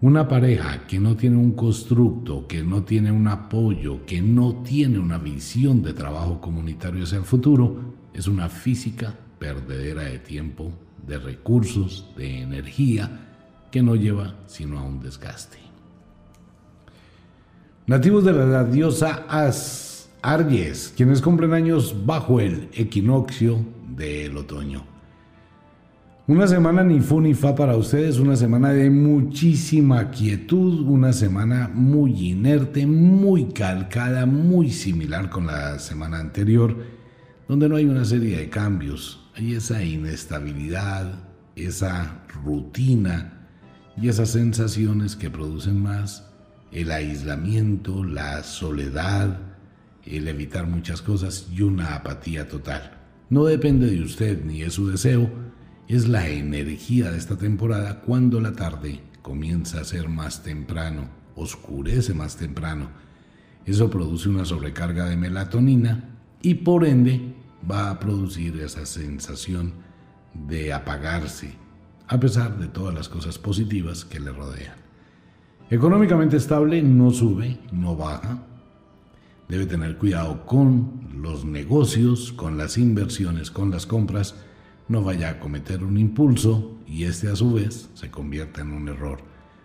Una pareja que no tiene un constructo, que no tiene un apoyo, que no tiene una visión de trabajo comunitario hacia el futuro, es una física perdedera de tiempo, de recursos, de energía, que no lleva sino a un desgaste. Nativos de la diosa As, Aries, quienes cumplen años bajo el equinoccio del otoño. Una semana ni fu ni fa para ustedes, una semana de muchísima quietud, una semana muy inerte, muy calcada, muy similar con la semana anterior, donde no hay una serie de cambios, hay esa inestabilidad, esa rutina y esas sensaciones que producen más el aislamiento, la soledad, el evitar muchas cosas y una apatía total. No depende de usted ni de su deseo, es la energía de esta temporada cuando la tarde comienza a ser más temprano, oscurece más temprano. Eso produce una sobrecarga de melatonina y por ende va a producir esa sensación de apagarse, a pesar de todas las cosas positivas que le rodean. Económicamente estable no sube, no baja. Debe tener cuidado con los negocios, con las inversiones, con las compras. No vaya a cometer un impulso y este a su vez se convierta en un error.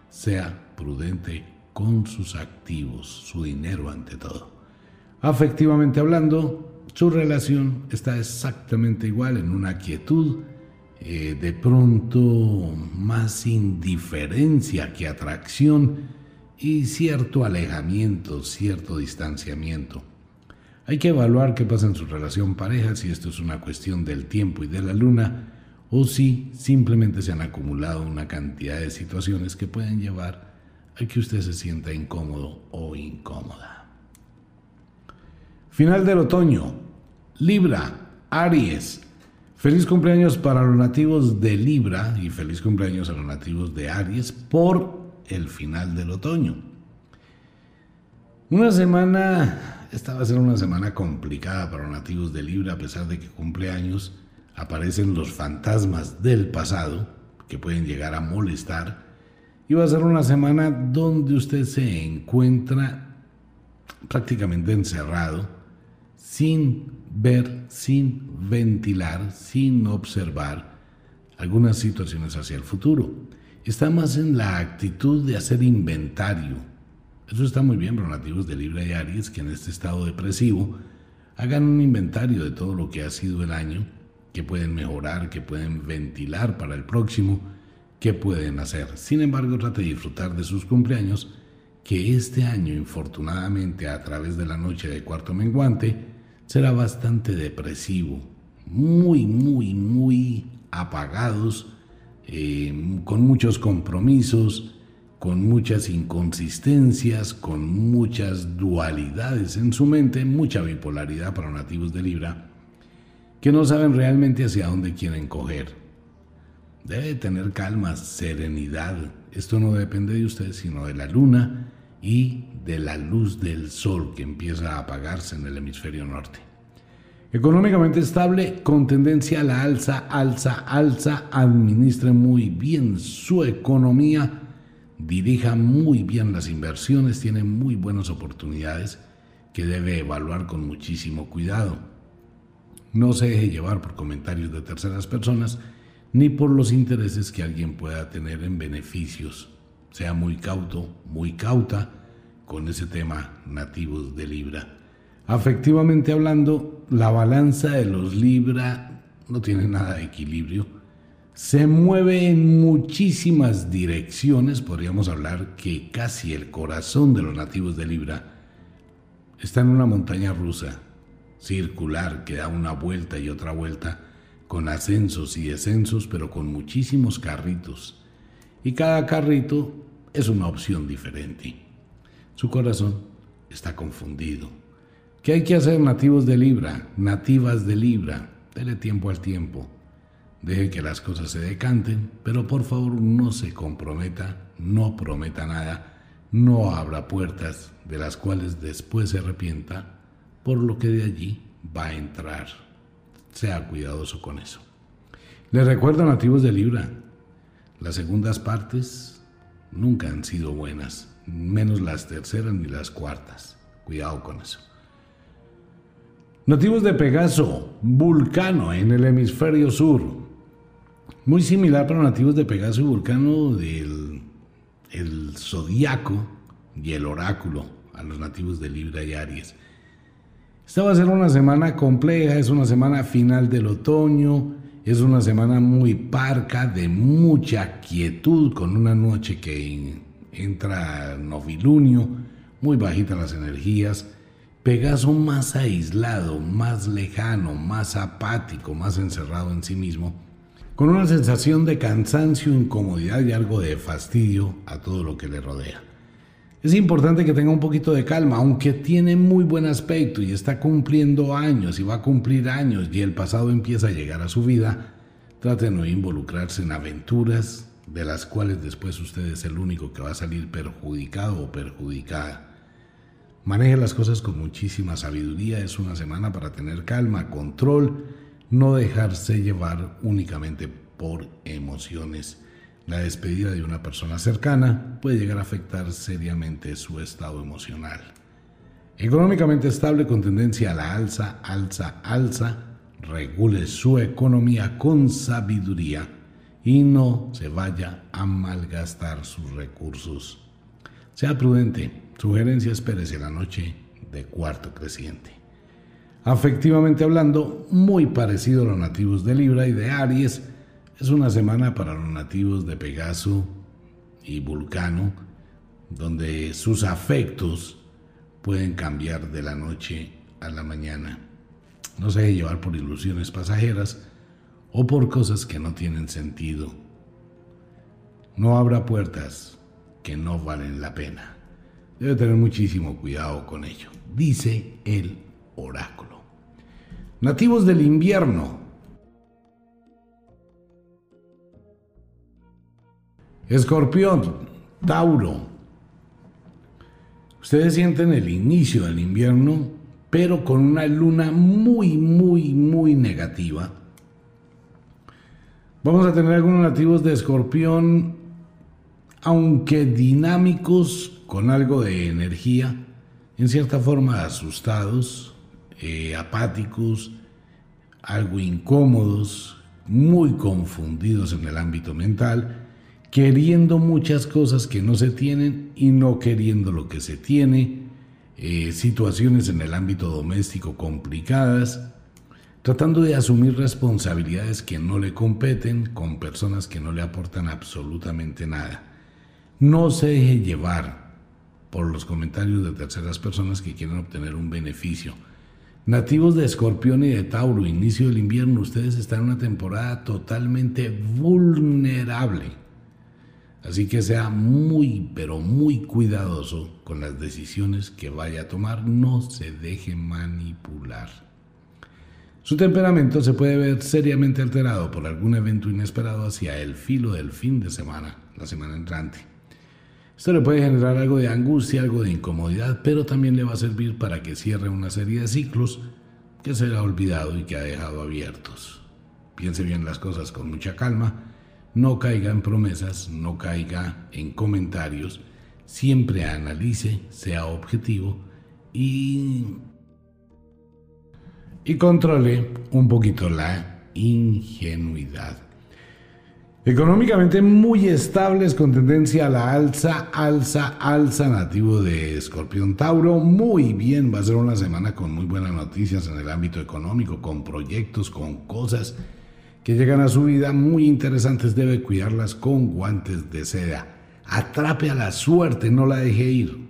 Sea prudente con sus activos, su dinero ante todo. Afectivamente hablando, su relación está exactamente igual en una quietud, eh, de pronto más indiferencia que atracción y cierto alejamiento, cierto distanciamiento. Hay que evaluar qué pasa en su relación pareja, si esto es una cuestión del tiempo y de la luna, o si simplemente se han acumulado una cantidad de situaciones que pueden llevar a que usted se sienta incómodo o incómoda. Final del otoño. Libra, Aries, Feliz cumpleaños para los nativos de Libra y feliz cumpleaños a los nativos de Aries por el final del otoño. Una semana, esta va a ser una semana complicada para los nativos de Libra a pesar de que cumpleaños aparecen los fantasmas del pasado que pueden llegar a molestar y va a ser una semana donde usted se encuentra prácticamente encerrado sin ver, sin ventilar, sin observar algunas situaciones hacia el futuro. Está más en la actitud de hacer inventario. Eso está muy bien para nativos de Libra y Aries que en este estado depresivo hagan un inventario de todo lo que ha sido el año, que pueden mejorar, que pueden ventilar para el próximo, que pueden hacer. Sin embargo, trate de disfrutar de sus cumpleaños, que este año, infortunadamente, a través de la noche de cuarto menguante, será bastante depresivo, muy, muy, muy apagados, eh, con muchos compromisos, con muchas inconsistencias, con muchas dualidades en su mente, mucha bipolaridad para nativos de Libra, que no saben realmente hacia dónde quieren coger. Debe tener calma, serenidad. Esto no depende de usted, sino de la luna y de la luz del sol que empieza a apagarse en el hemisferio norte. Económicamente estable, con tendencia a la alza, alza, alza, administre muy bien su economía, dirija muy bien las inversiones, tiene muy buenas oportunidades que debe evaluar con muchísimo cuidado. No se deje llevar por comentarios de terceras personas ni por los intereses que alguien pueda tener en beneficios. Sea muy cauto, muy cauta con ese tema nativos de Libra. Afectivamente hablando, la balanza de los Libra no tiene nada de equilibrio. Se mueve en muchísimas direcciones, podríamos hablar que casi el corazón de los nativos de Libra está en una montaña rusa, circular, que da una vuelta y otra vuelta, con ascensos y descensos, pero con muchísimos carritos. Y cada carrito es una opción diferente. Su corazón está confundido. ¿Qué hay que hacer nativos de Libra, nativas de Libra? Dele tiempo al tiempo. Deje que las cosas se decanten, pero por favor no se comprometa, no prometa nada, no abra puertas de las cuales después se arrepienta, por lo que de allí va a entrar sea cuidadoso con eso. Les recuerdo nativos de Libra, las segundas partes nunca han sido buenas, menos las terceras ni las cuartas. Cuidado con eso. Nativos de Pegaso, Vulcano en el hemisferio sur. Muy similar para nativos de Pegaso y Vulcano del el zodiaco y el oráculo a los nativos de Libra y Aries. Esta va a ser una semana compleja, es una semana final del otoño, es una semana muy parca, de mucha quietud, con una noche que entra novilunio, muy bajita las energías, Pegaso más aislado, más lejano, más apático, más encerrado en sí mismo, con una sensación de cansancio, incomodidad y algo de fastidio a todo lo que le rodea. Es importante que tenga un poquito de calma, aunque tiene muy buen aspecto y está cumpliendo años y va a cumplir años y el pasado empieza a llegar a su vida. Trate de no involucrarse en aventuras de las cuales después usted es el único que va a salir perjudicado o perjudicada. Maneje las cosas con muchísima sabiduría, es una semana para tener calma, control, no dejarse llevar únicamente por emociones la despedida de una persona cercana puede llegar a afectar seriamente su estado emocional. Económicamente estable con tendencia a la alza, alza, alza, regule su economía con sabiduría y no se vaya a malgastar sus recursos. Sea prudente, sugerencia espérese la noche de cuarto creciente. Afectivamente hablando, muy parecido a los nativos de Libra y de Aries, es una semana para los nativos de Pegaso y Vulcano, donde sus afectos pueden cambiar de la noche a la mañana. No se deje llevar por ilusiones pasajeras o por cosas que no tienen sentido. No abra puertas que no valen la pena. Debe tener muchísimo cuidado con ello, dice el oráculo. Nativos del invierno, Escorpión, Tauro. Ustedes sienten el inicio del invierno, pero con una luna muy, muy, muy negativa. Vamos a tener algunos nativos de escorpión, aunque dinámicos, con algo de energía, en cierta forma asustados, eh, apáticos, algo incómodos, muy confundidos en el ámbito mental queriendo muchas cosas que no se tienen y no queriendo lo que se tiene, eh, situaciones en el ámbito doméstico complicadas, tratando de asumir responsabilidades que no le competen con personas que no le aportan absolutamente nada. No se deje llevar por los comentarios de terceras personas que quieren obtener un beneficio. Nativos de Escorpión y de Tauro, inicio del invierno, ustedes están en una temporada totalmente vulnerable Así que sea muy, pero muy cuidadoso con las decisiones que vaya a tomar, no se deje manipular. Su temperamento se puede ver seriamente alterado por algún evento inesperado hacia el filo del fin de semana, la semana entrante. Esto le puede generar algo de angustia, algo de incomodidad, pero también le va a servir para que cierre una serie de ciclos que se le ha olvidado y que ha dejado abiertos. Piense bien las cosas con mucha calma no caiga en promesas, no caiga en comentarios, siempre analice, sea objetivo y, y controle un poquito la ingenuidad. Económicamente muy estables con tendencia a la alza, alza, alza nativo de Escorpión Tauro. Muy bien, va a ser una semana con muy buenas noticias en el ámbito económico, con proyectos, con cosas que llegan a su vida muy interesantes. Debe cuidarlas con guantes de seda. Atrape a la suerte, no la deje ir.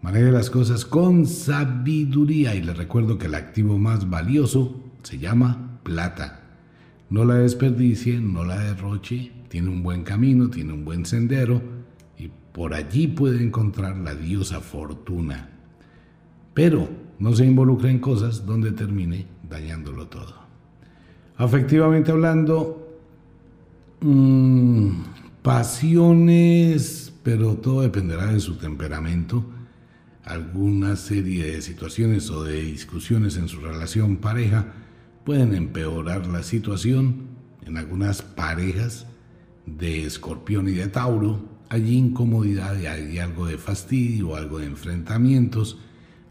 Maneje las cosas con sabiduría y le recuerdo que el activo más valioso se llama plata. No la desperdicie, no la derroche, tiene un buen camino, tiene un buen sendero y por allí puede encontrar la diosa fortuna. Pero no se involucre en cosas donde termine dañándolo todo. Afectivamente hablando, mmm, pasiones, pero todo dependerá de su temperamento. Alguna serie de situaciones o de discusiones en su relación pareja pueden empeorar la situación en algunas parejas de escorpión y de tauro. Hay incomodidad, hay algo de fastidio, algo de enfrentamientos,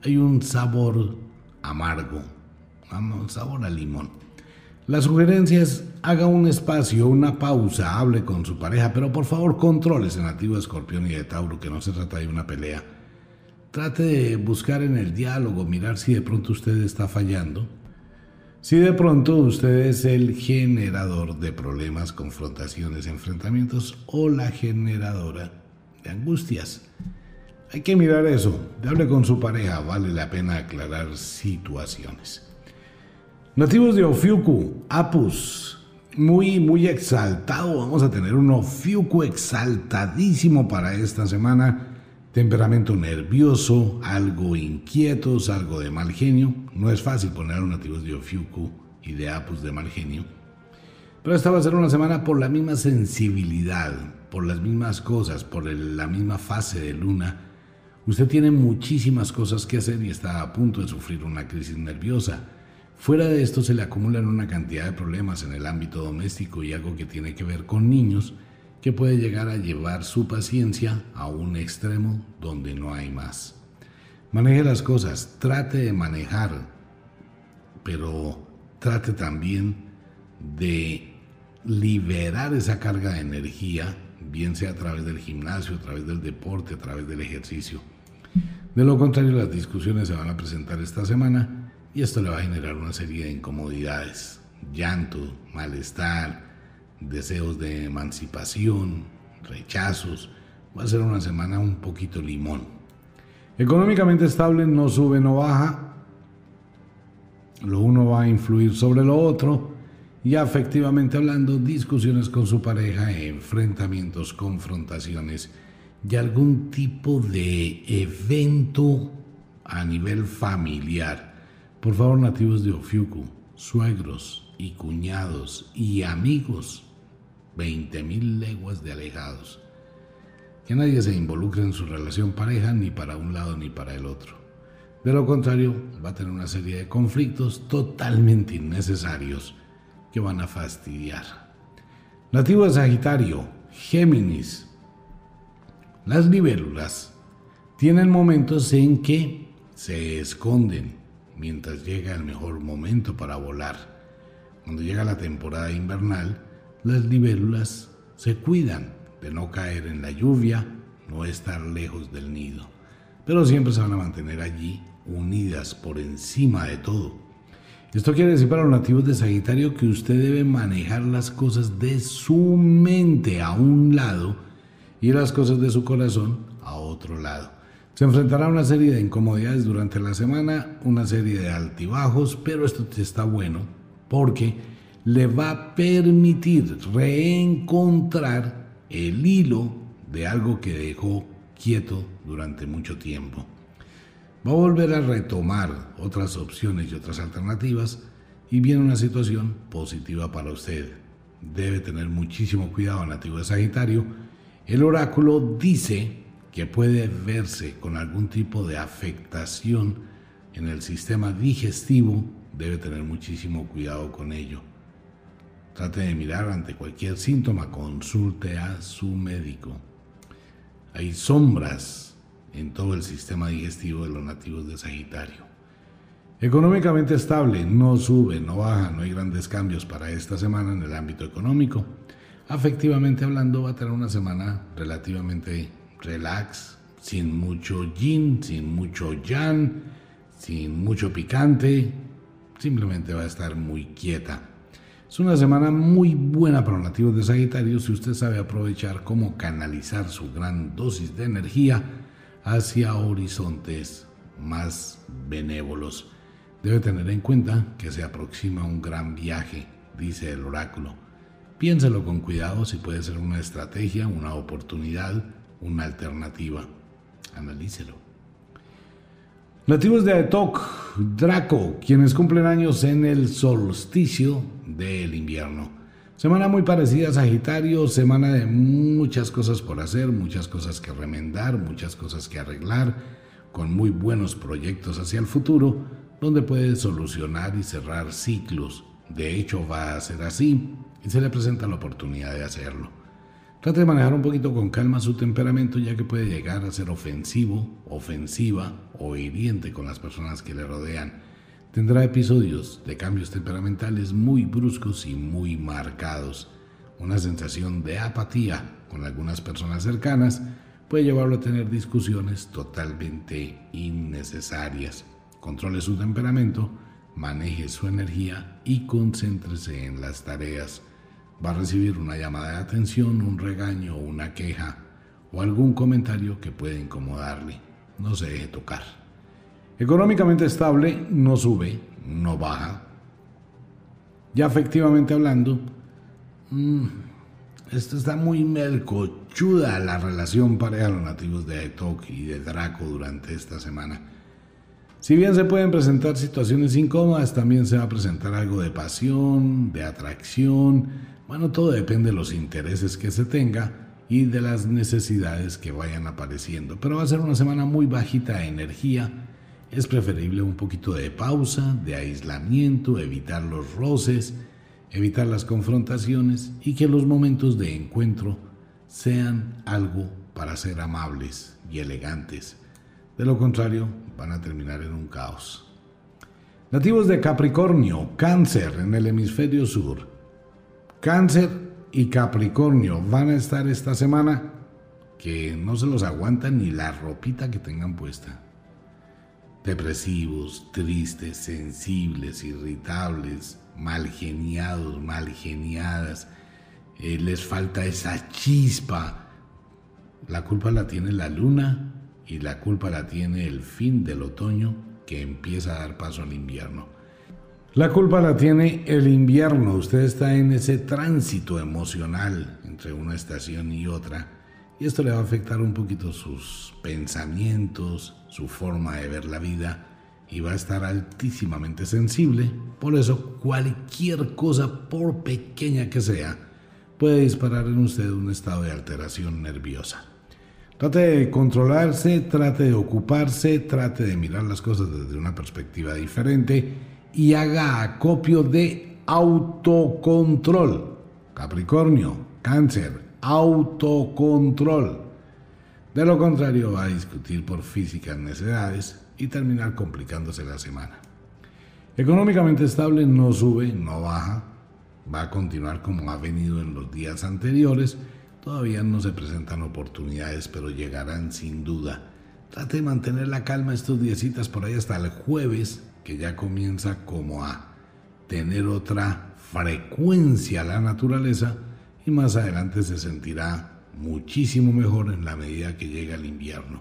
hay un sabor amargo, un sabor a limón. La sugerencia es haga un espacio, una pausa, hable con su pareja, pero por favor controle ese nativo escorpión y de tauro, que no se trata de una pelea. Trate de buscar en el diálogo, mirar si de pronto usted está fallando si de pronto usted es el generador de problemas, confrontaciones, enfrentamientos o la generadora de angustias. Hay que mirar eso. Hable con su pareja, vale la pena aclarar situaciones. Nativos de Ofiuku, Apus, muy, muy exaltado. Vamos a tener un Ofiuku exaltadísimo para esta semana temperamento nervioso, algo inquietos, algo de mal genio. No es fácil poner nativos de Ofiuku y de Apus de mal genio. Pero esta va a ser una semana por la misma sensibilidad, por las mismas cosas, por la misma fase de luna. Usted tiene muchísimas cosas que hacer y está a punto de sufrir una crisis nerviosa. Fuera de esto se le acumulan una cantidad de problemas en el ámbito doméstico y algo que tiene que ver con niños que puede llegar a llevar su paciencia a un extremo donde no hay más. Maneje las cosas, trate de manejar, pero trate también de liberar esa carga de energía, bien sea a través del gimnasio, a través del deporte, a través del ejercicio. De lo contrario, las discusiones se van a presentar esta semana y esto le va a generar una serie de incomodidades, llanto, malestar, deseos de emancipación, rechazos. Va a ser una semana un poquito limón. Económicamente estable, no sube, no baja. Lo uno va a influir sobre lo otro. Y afectivamente hablando, discusiones con su pareja, enfrentamientos, confrontaciones y algún tipo de evento a nivel familiar. Por favor, nativos de Ofiuku, suegros y cuñados y amigos 20.000 leguas de alejados. Que nadie se involucre en su relación pareja ni para un lado ni para el otro. De lo contrario, va a tener una serie de conflictos totalmente innecesarios que van a fastidiar. Nativo de Sagitario, Géminis. Las libélulas tienen momentos en que se esconden mientras llega el mejor momento para volar. Cuando llega la temporada invernal, las libélulas se cuidan de no caer en la lluvia, no estar lejos del nido, pero siempre se van a mantener allí unidas por encima de todo. Esto quiere decir para los nativos de Sagitario que usted debe manejar las cosas de su mente a un lado y las cosas de su corazón a otro lado. Se enfrentará a una serie de incomodidades durante la semana, una serie de altibajos, pero esto está bueno porque le va a permitir reencontrar el hilo de algo que dejó quieto durante mucho tiempo. Va a volver a retomar otras opciones y otras alternativas y viene una situación positiva para usted. Debe tener muchísimo cuidado, nativo de Sagitario. El oráculo dice que puede verse con algún tipo de afectación en el sistema digestivo. Debe tener muchísimo cuidado con ello. Trate de mirar ante cualquier síntoma, consulte a su médico. Hay sombras en todo el sistema digestivo de los nativos de Sagitario. Económicamente estable, no sube, no baja, no hay grandes cambios para esta semana en el ámbito económico. Afectivamente hablando, va a tener una semana relativamente relax, sin mucho yin, sin mucho yang, sin mucho picante, simplemente va a estar muy quieta. Es una semana muy buena para los nativos de Sagitario si usted sabe aprovechar cómo canalizar su gran dosis de energía hacia horizontes más benévolos. Debe tener en cuenta que se aproxima un gran viaje, dice el oráculo. Piénselo con cuidado si puede ser una estrategia, una oportunidad, una alternativa. Analícelo. Nativos de Aetok, Draco, quienes cumplen años en el solsticio del invierno. Semana muy parecida a Sagitario, semana de muchas cosas por hacer, muchas cosas que remendar, muchas cosas que arreglar, con muy buenos proyectos hacia el futuro, donde puede solucionar y cerrar ciclos. De hecho, va a ser así y se le presenta la oportunidad de hacerlo. Trate de manejar un poquito con calma su temperamento ya que puede llegar a ser ofensivo, ofensiva o hiriente con las personas que le rodean. Tendrá episodios de cambios temperamentales muy bruscos y muy marcados. Una sensación de apatía con algunas personas cercanas puede llevarlo a tener discusiones totalmente innecesarias. Controle su temperamento, maneje su energía y concéntrese en las tareas. Va a recibir una llamada de atención, un regaño, una queja o algún comentario que puede incomodarle. No se deje tocar. Económicamente estable, no sube, no baja. Ya efectivamente hablando, mm, esto está muy melcochuda la relación pareja los nativos de Aetok y de Draco durante esta semana. Si bien se pueden presentar situaciones incómodas, también se va a presentar algo de pasión, de atracción. Bueno, todo depende de los intereses que se tenga y de las necesidades que vayan apareciendo. Pero va a ser una semana muy bajita de energía. Es preferible un poquito de pausa, de aislamiento, evitar los roces, evitar las confrontaciones y que los momentos de encuentro sean algo para ser amables y elegantes. De lo contrario, van a terminar en un caos. Nativos de Capricornio, cáncer en el hemisferio sur. Cáncer y Capricornio van a estar esta semana que no se los aguanta ni la ropita que tengan puesta. Depresivos, tristes, sensibles, irritables, mal geniados, mal geniadas. Eh, les falta esa chispa. La culpa la tiene la luna y la culpa la tiene el fin del otoño que empieza a dar paso al invierno. La culpa la tiene el invierno, usted está en ese tránsito emocional entre una estación y otra y esto le va a afectar un poquito sus pensamientos, su forma de ver la vida y va a estar altísimamente sensible. Por eso cualquier cosa, por pequeña que sea, puede disparar en usted un estado de alteración nerviosa. Trate de controlarse, trate de ocuparse, trate de mirar las cosas desde una perspectiva diferente y haga acopio de autocontrol. Capricornio, cáncer, autocontrol. De lo contrario va a discutir por físicas necesidades y terminar complicándose la semana. Económicamente estable no sube, no baja, va a continuar como ha venido en los días anteriores Todavía no se presentan oportunidades, pero llegarán sin duda. Trate de mantener la calma estos días por ahí hasta el jueves, que ya comienza como a tener otra frecuencia la naturaleza y más adelante se sentirá muchísimo mejor en la medida que llega el invierno.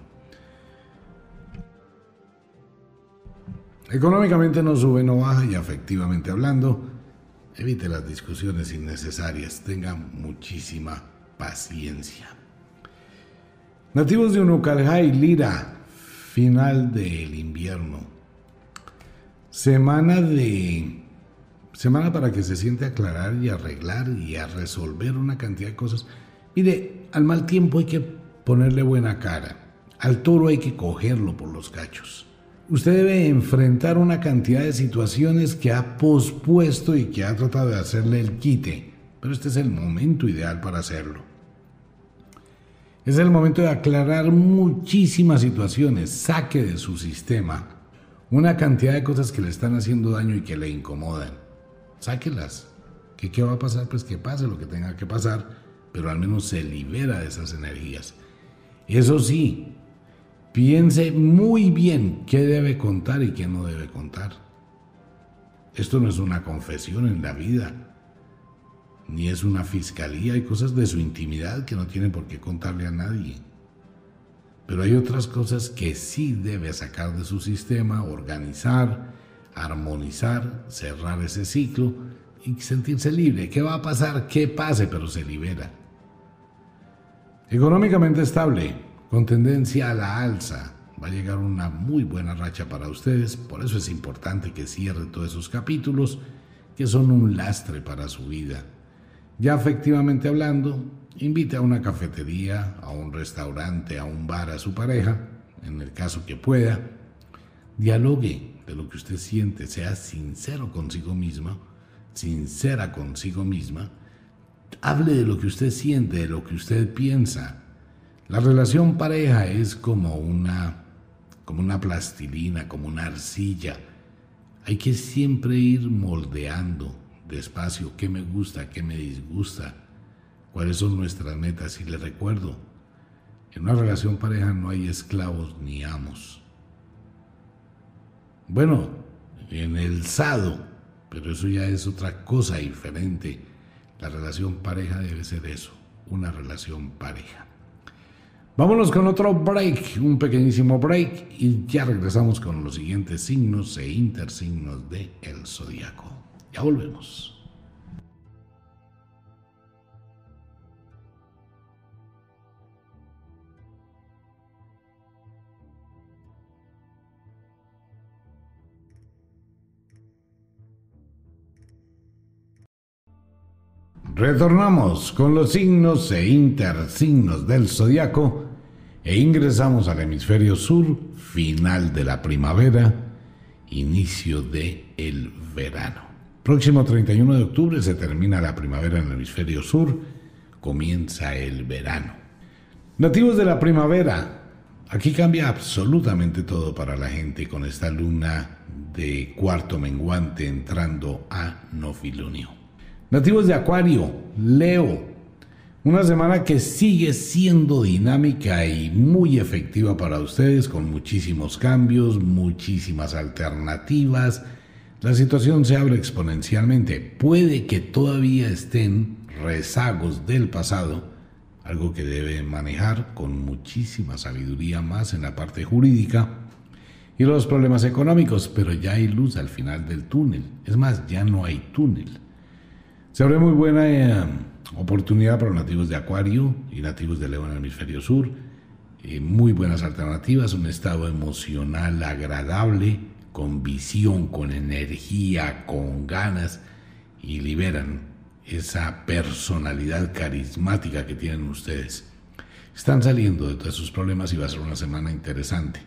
Económicamente no sube, no baja y afectivamente hablando, evite las discusiones innecesarias, tenga muchísima paciencia. Nativos de Unucalhai, Lira, final del invierno. Semana de. Semana para que se siente aclarar y arreglar y a resolver una cantidad de cosas. Mire, al mal tiempo hay que ponerle buena cara. Al toro hay que cogerlo por los cachos. Usted debe enfrentar una cantidad de situaciones que ha pospuesto y que ha tratado de hacerle el quite, pero este es el momento ideal para hacerlo. Es el momento de aclarar muchísimas situaciones, saque de su sistema una cantidad de cosas que le están haciendo daño y que le incomodan. Sáquelas. ¿Qué, ¿Qué va a pasar? Pues que pase lo que tenga que pasar, pero al menos se libera de esas energías. Eso sí, piense muy bien qué debe contar y qué no debe contar. Esto no es una confesión en la vida, ni es una fiscalía, hay cosas de su intimidad que no tiene por qué contarle a nadie. Pero hay otras cosas que sí debe sacar de su sistema, organizar, armonizar, cerrar ese ciclo y sentirse libre. ¿Qué va a pasar? ¿Qué pase? Pero se libera. Económicamente estable, con tendencia a la alza. Va a llegar una muy buena racha para ustedes, por eso es importante que cierre todos esos capítulos que son un lastre para su vida. Ya efectivamente hablando, invite a una cafetería, a un restaurante, a un bar a su pareja, en el caso que pueda. Dialogue de lo que usted siente, sea sincero consigo mismo, sincera consigo misma. Hable de lo que usted siente, de lo que usted piensa. La relación pareja es como una como una plastilina, como una arcilla. Hay que siempre ir moldeando despacio qué me gusta, qué me disgusta, cuáles son nuestras metas. Y le recuerdo, en una relación pareja no hay esclavos ni amos. Bueno, en el sado, pero eso ya es otra cosa diferente. La relación pareja debe ser eso, una relación pareja. Vámonos con otro break, un pequeñísimo break, y ya regresamos con los siguientes signos e intersignos de el zodiaco. Ya volvemos. Retornamos con los signos e intersignos del zodiaco e ingresamos al hemisferio sur, final de la primavera, inicio de el verano. Próximo 31 de octubre se termina la primavera en el hemisferio sur, comienza el verano. Nativos de la primavera, aquí cambia absolutamente todo para la gente con esta luna de cuarto menguante entrando a nofilunio. Nativos de Acuario, Leo, una semana que sigue siendo dinámica y muy efectiva para ustedes, con muchísimos cambios, muchísimas alternativas. La situación se abre exponencialmente. Puede que todavía estén rezagos del pasado, algo que debe manejar con muchísima sabiduría más en la parte jurídica y los problemas económicos, pero ya hay luz al final del túnel. Es más, ya no hay túnel. Se abre muy buena eh, oportunidad para los nativos de Acuario y nativos de León en el hemisferio sur. Eh, muy buenas alternativas, un estado emocional agradable, con visión, con energía, con ganas y liberan esa personalidad carismática que tienen ustedes. Están saliendo de todos sus problemas y va a ser una semana interesante.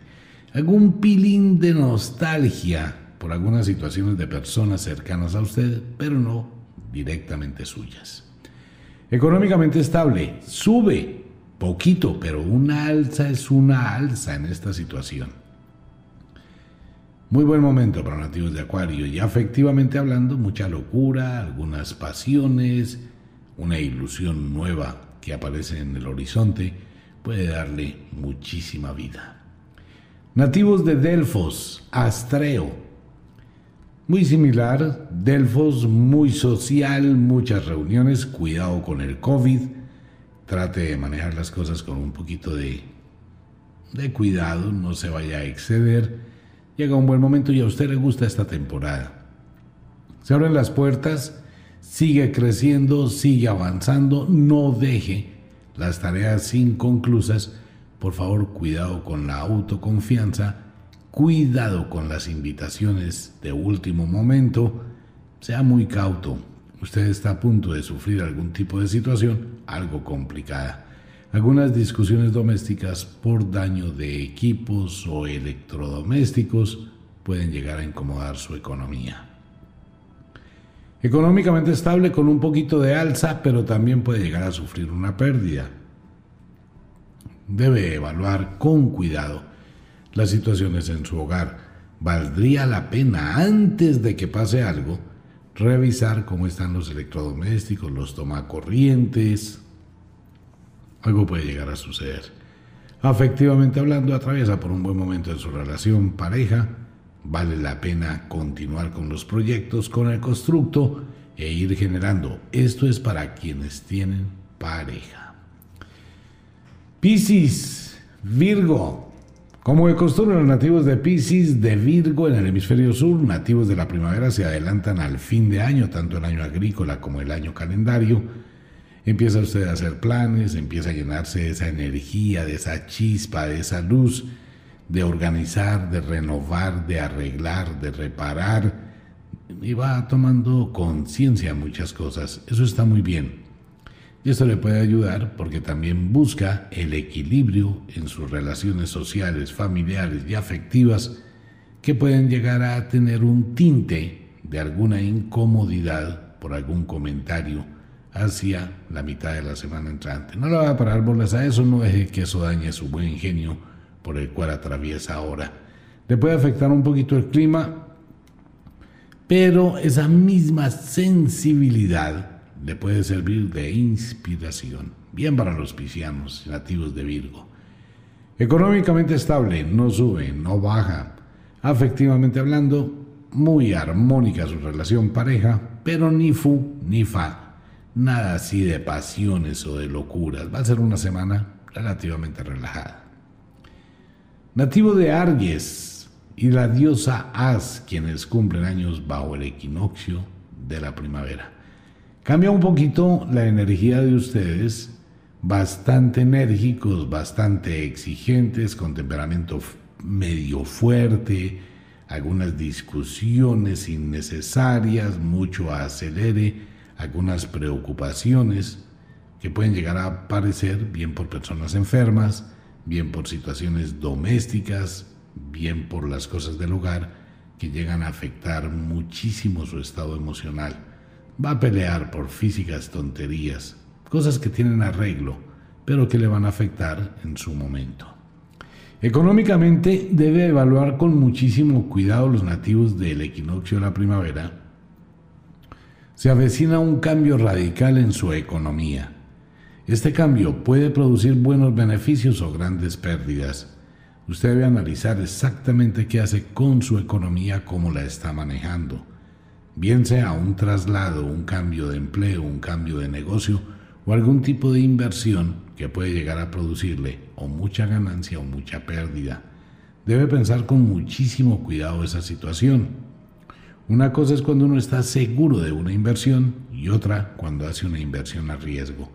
Algún pilín de nostalgia por algunas situaciones de personas cercanas a usted, pero no directamente suyas. Económicamente estable, sube poquito, pero una alza es una alza en esta situación. Muy buen momento para nativos de Acuario y afectivamente hablando, mucha locura, algunas pasiones, una ilusión nueva que aparece en el horizonte puede darle muchísima vida. Nativos de Delfos, Astreo, muy similar, Delfos muy social, muchas reuniones, cuidado con el COVID, trate de manejar las cosas con un poquito de, cuidado, no se vaya a exceder. Llega un buen momento y a usted le gusta esta temporada. Se abren las puertas, sigue creciendo, sigue avanzando, no deje las tareas inconclusas. Por favor, cuidado con la autoconfianza Cuidado con las invitaciones de último momento. Sea muy cauto. Usted está a punto de sufrir algún tipo de situación algo complicada. algunas discusiones domésticas por daño de equipos o electrodomésticos pueden llegar a incomodar su economía. Económicamente estable con un poquito de alza, pero también puede llegar a sufrir una pérdida. Debe evaluar con cuidado las situaciones en su hogar. Valdría la pena, antes de que pase algo, revisar cómo están los electrodomésticos, los tomacorrientes. Algo puede llegar a suceder. Afectivamente hablando, atraviesa por un buen momento en su relación pareja. Vale la pena continuar con los proyectos, con el constructo e ir generando. Esto es para quienes tienen pareja. Piscis, Virgo, como de costumbre, los nativos de Pisces, de Virgo en el hemisferio sur, nativos de la primavera, se adelantan al fin de año, tanto el año agrícola como el año calendario. Empieza usted a hacer planes, empieza a llenarse de esa energía, de esa chispa, de esa luz, de organizar, de renovar, de arreglar, de reparar, y va tomando conciencia muchas cosas. Eso está muy bien. Y esto le puede ayudar porque también busca el equilibrio en sus relaciones sociales, familiares y afectivas que pueden llegar a tener un tinte de alguna incomodidad por algún comentario hacia la mitad de la semana entrante. No le va a parar bolas a eso, no deje que eso dañe su buen genio por el cual atraviesa ahora. Le puede afectar un poquito el clima, pero esa misma sensibilidad le puede servir de inspiración. Bien para los piscianos, nativos de Virgo. Económicamente estable, no sube, no baja. Afectivamente hablando, muy armónica su relación pareja, pero ni fu ni fa. Nada así de pasiones o de locuras. Va a ser una semana relativamente relajada. Nativo de Aries y la diosa As, quienes cumplen años bajo el equinoccio de la primavera. Cambia un poquito la energía de ustedes, bastante enérgicos, bastante exigentes, con temperamento medio fuerte, algunas discusiones innecesarias, mucho acelere, algunas preocupaciones que pueden llegar a aparecer bien por personas enfermas, bien por situaciones domésticas, bien por las cosas del hogar que llegan a afectar muchísimo su estado emocional va a pelear por físicas tonterías, cosas que tienen arreglo, pero que le van a afectar en su momento. Económicamente debe evaluar con muchísimo cuidado los nativos del equinoccio de la primavera. Se avecina un cambio radical en su economía. Este cambio puede producir buenos beneficios o grandes pérdidas. Usted debe analizar exactamente qué hace con su economía, cómo la está manejando bien sea un traslado, un cambio de empleo, un cambio de negocio o algún tipo de inversión que puede llegar a producirle o mucha ganancia o mucha pérdida. Debe pensar con muchísimo cuidado esa situación. Una cosa es cuando uno está seguro de una inversión y otra cuando hace una inversión a riesgo.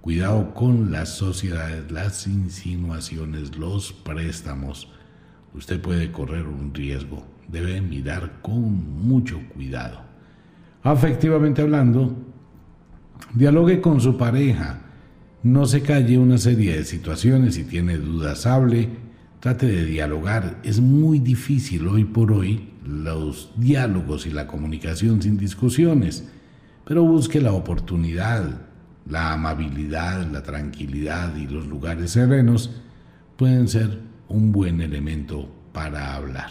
Cuidado con las sociedades, las insinuaciones, los préstamos. Usted puede correr un riesgo debe mirar con mucho cuidado. Afectivamente hablando, dialogue con su pareja. No se calle una serie de situaciones. Si tiene dudas, hable. Trate de dialogar. Es muy difícil hoy por hoy los diálogos y la comunicación sin discusiones. Pero busque la oportunidad, la amabilidad, la tranquilidad y los lugares serenos pueden ser un buen elemento para hablar.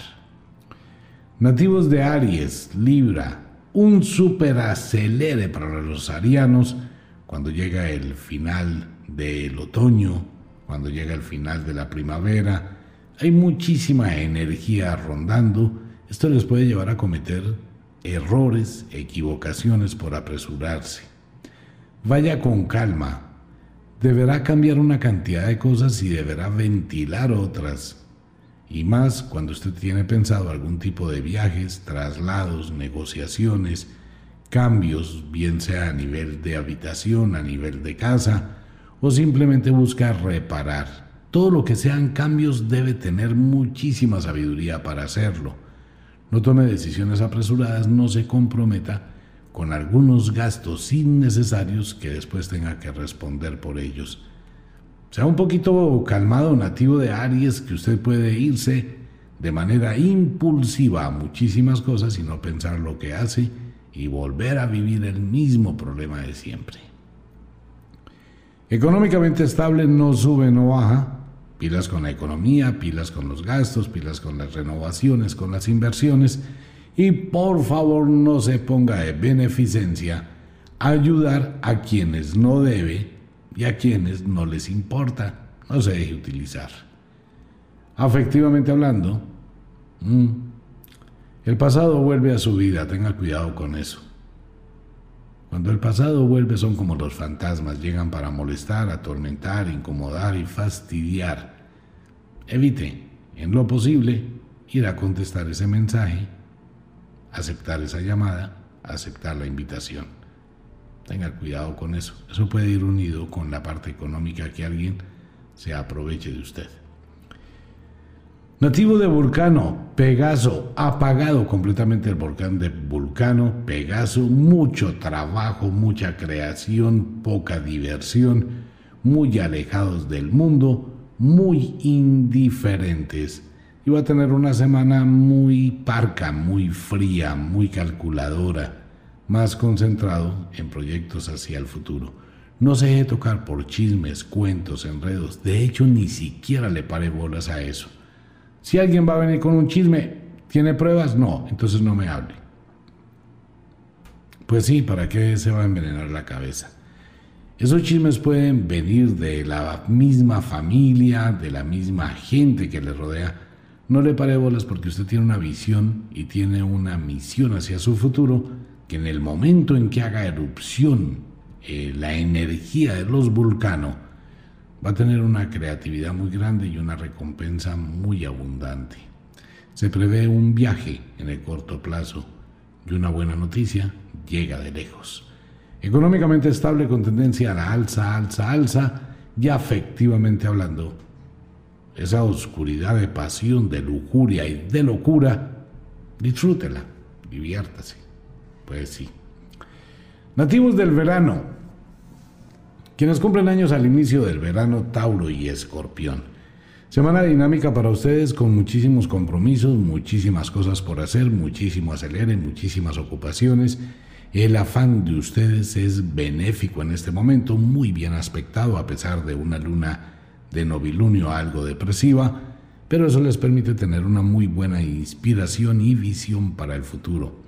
Nativos de Aries, Libra, un superacelere para los arianos cuando llega el final del otoño, cuando llega el final de la primavera. Hay muchísima energía rondando. Esto les puede llevar a cometer errores, equivocaciones por apresurarse. Vaya con calma. Deberá cambiar una cantidad de cosas y deberá ventilar otras y más cuando usted tiene pensado algún tipo de viajes, traslados, negociaciones, cambios, bien sea a nivel de habitación, a nivel de casa, o simplemente busca reparar. Todo lo que sean cambios debe tener muchísima sabiduría para hacerlo. No tome decisiones apresuradas, no se comprometa con algunos gastos innecesarios que después tenga que responder por ellos. Sea un poquito calmado, nativo de Aries, que usted puede irse de manera impulsiva a muchísimas cosas y no pensar lo que hace y volver a vivir el mismo problema de siempre. Económicamente estable no sube, no baja. Pilas con la economía, pilas con los gastos, pilas con las renovaciones, con las inversiones. Y por favor no se ponga de beneficencia ayudar a quienes no debe y a quienes no les importa. No se deje utilizar. Afectivamente hablando, mm, el pasado vuelve a su vida, tenga cuidado con eso. Cuando el pasado vuelve son como los fantasmas, llegan para molestar, atormentar, incomodar y fastidiar. Evite, en lo posible, ir a contestar ese mensaje, aceptar esa llamada, aceptar la invitación. Tenga cuidado con eso. Eso puede ir unido con la parte económica que alguien se aproveche de usted. Nativo de Vulcano, Pegaso, apagado completamente el volcán de Vulcano, Pegaso, mucho trabajo, mucha creación, poca diversión, muy alejados del mundo, muy indiferentes. Y va a tener una semana muy parca, muy fría, muy calculadora, más concentrado en proyectos hacia el futuro. No se deje tocar por chismes, cuentos, enredos. De hecho, ni siquiera le pare bolas a eso. Si alguien va a venir con un chisme, ¿tiene pruebas? No, entonces no me hable. Pues sí, ¿para qué se va a envenenar la cabeza? Esos chismes pueden venir de la misma familia, de la misma gente que le rodea. No le pare bolas porque usted tiene una visión y tiene una misión hacia su futuro que en el momento en que haga erupción eh, la energía de los vulcanos, va a tener una creatividad muy grande y una recompensa muy abundante. Se prevé un viaje en el corto plazo y una buena noticia llega de lejos. Económicamente estable con tendencia a la alza, alza, alza y afectivamente hablando, esa oscuridad de pasión, de lujuria y de locura, disfrútela, diviértase. Pues sí. Nativos del verano, quienes cumplen años al inicio del verano, Tauro y Escorpión. Semana dinámica para ustedes con muchísimos compromisos, muchísimas cosas por hacer, muchísimo acelere, muchísimas ocupaciones. El afán de ustedes es benéfico en este momento, muy bien aspectado a pesar de una luna de novilunio algo depresiva, pero eso les permite tener una muy buena inspiración y visión para el futuro.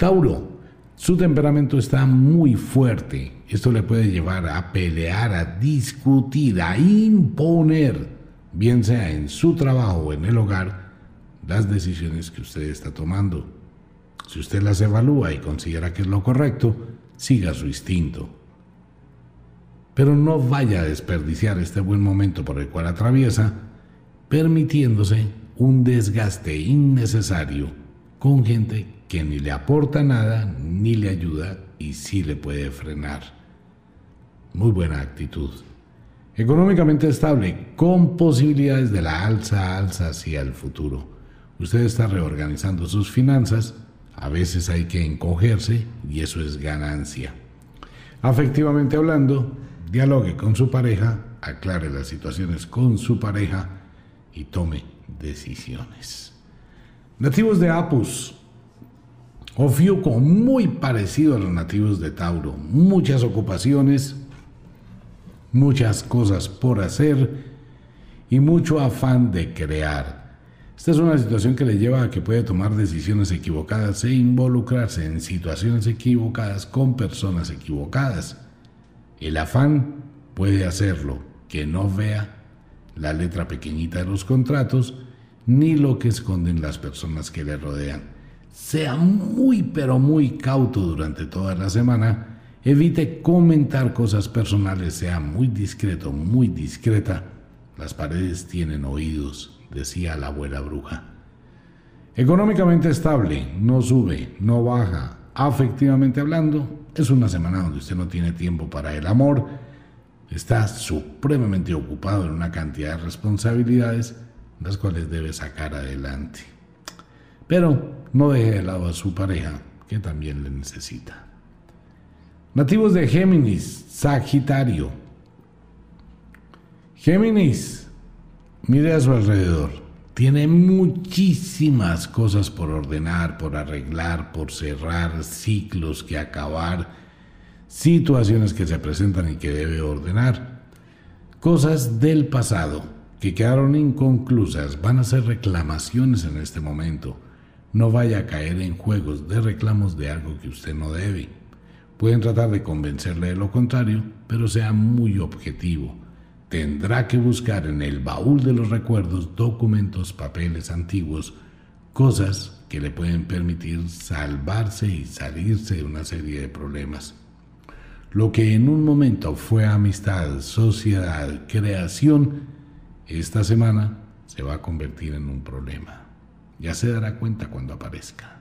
Tauro, su temperamento está muy fuerte. Esto le puede llevar a pelear, a discutir, a imponer, bien sea en su trabajo o en el hogar, las decisiones que usted está tomando. Si usted las evalúa y considera que es lo correcto, siga su instinto. Pero no vaya a desperdiciar este buen momento por el cual atraviesa, permitiéndose un desgaste innecesario con gente que ni le aporta nada, ni le ayuda y sí le puede frenar. Muy buena actitud. Económicamente estable, con posibilidades de la alza, alza hacia el futuro. Usted está reorganizando sus finanzas, a veces hay que encogerse y eso es ganancia. Afectivamente hablando, dialogue con su pareja, aclare las situaciones con su pareja y tome decisiones. Nativos de Apus, Ofiuco, muy parecido a los nativos de Tauro. Muchas ocupaciones, muchas cosas por hacer y mucho afán de crear. Esta es una situación que le lleva a que puede tomar decisiones equivocadas e involucrarse en situaciones equivocadas con personas equivocadas. El afán puede hacerlo, que no vea la letra pequeñita de los contratos ni lo que esconden las personas que le rodean sea muy pero muy cauto durante toda la semana, evite comentar cosas personales, sea muy discreto, muy discreta. Las paredes tienen oídos, decía la abuela bruja. Económicamente estable, no sube, no baja. Afectivamente hablando, es una semana donde usted no tiene tiempo para el amor, está supremamente ocupado en una cantidad de responsabilidades, las cuales debe sacar adelante. Pero no deje de lado a su pareja, que también le necesita. Nativos de Géminis, Sagitario. Géminis, mire a su alrededor. Tiene muchísimas cosas por ordenar, por arreglar, por cerrar, ciclos que acabar, situaciones que se presentan y que debe ordenar. Cosas del pasado que quedaron inconclusas van a ser reclamaciones en este momento. No vaya a caer en juegos de reclamos de algo que usted no debe. Pueden tratar de convencerle de lo contrario, pero sea muy objetivo tendrá que buscar en el baúl de los recuerdos documentos, papeles antiguos, cosas que le pueden permitir salvarse y salirse de una serie de problemas. Lo que en un momento fue amistad, sociedad, creación, esta semana se va a convertir en un problema. Ya se dará cuenta cuando aparezca.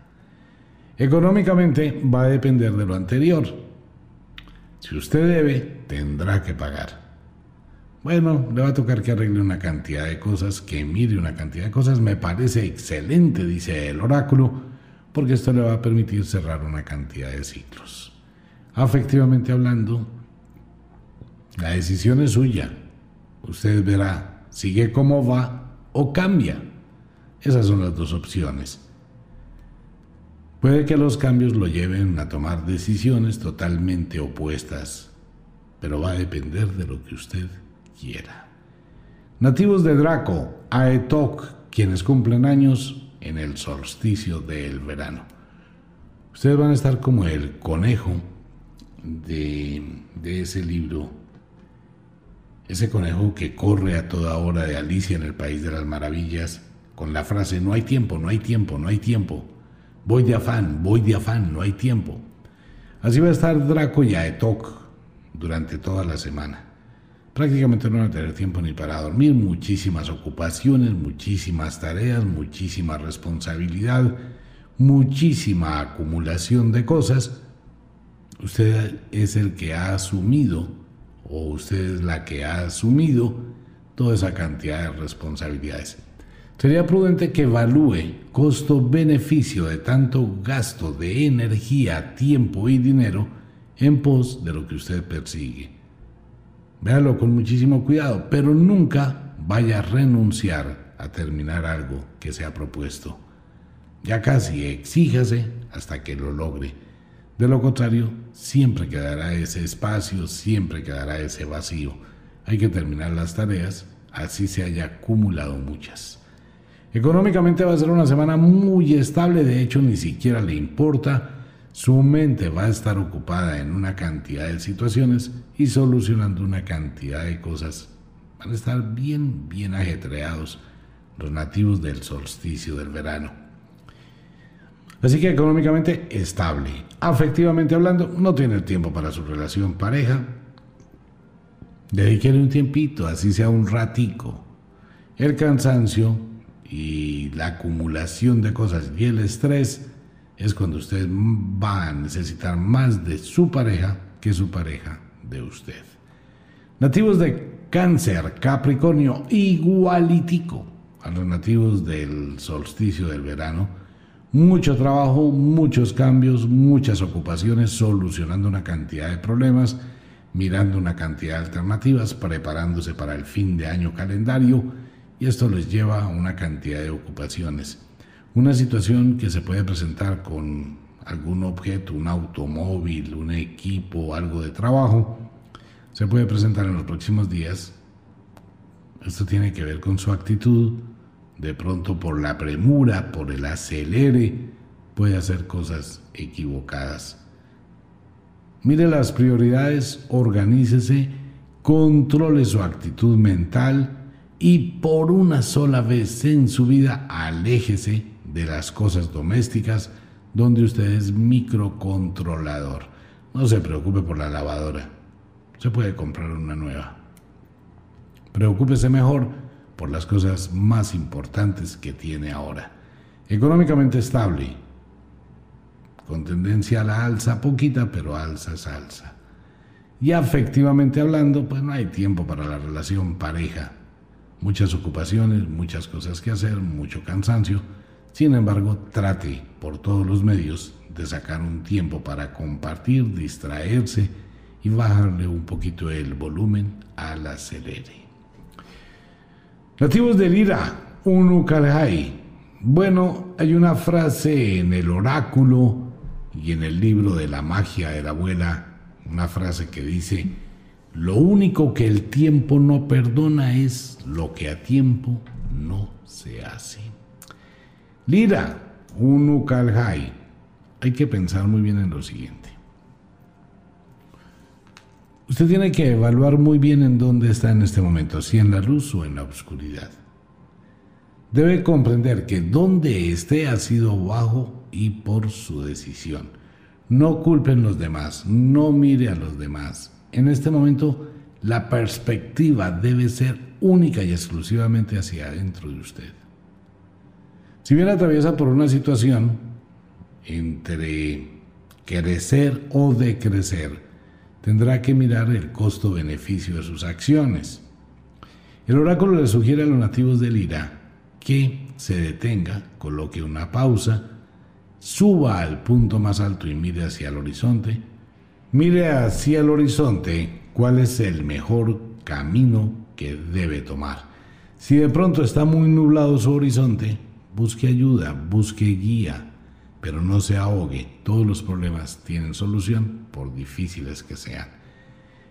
Económicamente va a depender de lo anterior. Si usted debe, tendrá que pagar. Bueno, le va a tocar que arregle una cantidad de cosas, que mire una cantidad de cosas. Me parece excelente, dice el oráculo, porque esto le va a permitir cerrar una cantidad de ciclos. Afectivamente hablando, la decisión es suya. Usted verá, sigue como va o cambia. Esas son las dos opciones. Puede que los cambios lo lleven a tomar decisiones totalmente opuestas, pero va a depender de lo que usted Nativos de Draco, Aetok, quienes cumplen años en el solsticio del verano. Ustedes van a estar como el conejo de, de ese libro, ese conejo que corre a toda hora de Alicia en el País de las Maravillas con la frase no hay tiempo, no hay tiempo, no hay tiempo. Voy de afán, voy de afán, no hay tiempo. Así va a estar Draco y Aetok durante toda la semana prácticamente no van a tener tiempo ni para dormir, muchísimas ocupaciones, muchísimas tareas, muchísima responsabilidad, muchísima acumulación de cosas. Usted es el que ha asumido, o usted es la que ha asumido toda esa cantidad de responsabilidades. Sería prudente que evalúe costo-beneficio de tanto gasto de energía, tiempo y dinero en pos de lo que usted persigue. Véalo con muchísimo cuidado, pero nunca vaya a renunciar a terminar algo que se ha propuesto. Ya casi exíjase hasta que lo logre. De lo contrario, siempre quedará ese espacio, siempre quedará ese vacío. Hay que terminar las tareas, así se haya acumulado muchas. Económicamente va a ser una semana muy estable, de hecho ni siquiera le importa su mente va a estar ocupada en una cantidad de situaciones y solucionando una cantidad de cosas. Van a estar bien, bien ajetreados los nativos del solsticio del verano. Así que económicamente estable. Afectivamente hablando, no tiene tiempo para su relación pareja. Dedíquele un tiempito, así sea un ratico. El cansancio y la acumulación de cosas y el estrés es cuando usted va a necesitar más de su pareja que su pareja de usted. Nativos de cáncer, Capricornio, igualitico a los nativos del solsticio del verano. Mucho trabajo, muchos cambios, muchas ocupaciones, solucionando una cantidad de problemas, mirando una cantidad de alternativas, preparándose para el fin de año calendario y esto les lleva a una cantidad de ocupaciones. Una situación que se puede presentar con algún objeto, un automóvil, un equipo, algo de trabajo, se puede presentar en los próximos días. Esto tiene que ver con su actitud, de pronto por la premura, por el acelere, puede hacer cosas equivocadas. Mire las prioridades, organícese, controle su actitud mental y por una sola vez en su vida aléjese de las cosas domésticas donde usted es microcontrolador. No se preocupe por la lavadora. Se puede comprar una nueva. Preocúpese mejor por las cosas más importantes que tiene ahora. Económicamente estable, con tendencia a la alza, poquita, pero alza es alza. Y afectivamente hablando, pues no hay tiempo para la relación pareja. Muchas ocupaciones, muchas cosas que hacer, mucho cansancio sin embargo, trate por todos los medios de sacar un tiempo para compartir, distraerse y bajarle un poquito el volumen al acelere. Nativos de Lira, Unukalhai. Bueno, hay una frase en el oráculo y en el libro de la magia de la abuela, una frase que dice, lo único que el tiempo no perdona es lo que a tiempo en este momento, la perspectiva debe ser única y exclusivamente hacia adentro de usted. Si bien atraviesa por una situación entre crecer o decrecer, tendrá que mirar el costo-beneficio de sus acciones. El oráculo le sugiere a los nativos del Ira que se detenga, coloque una pausa, suba al punto más alto y mire hacia el horizonte. Mire hacia el horizonte cuál es el mejor camino que debe tomar. Si de pronto está muy nublado su horizonte, busque ayuda, busque guía, pero no se ahogue. Todos los problemas tienen solución, por difíciles que sean.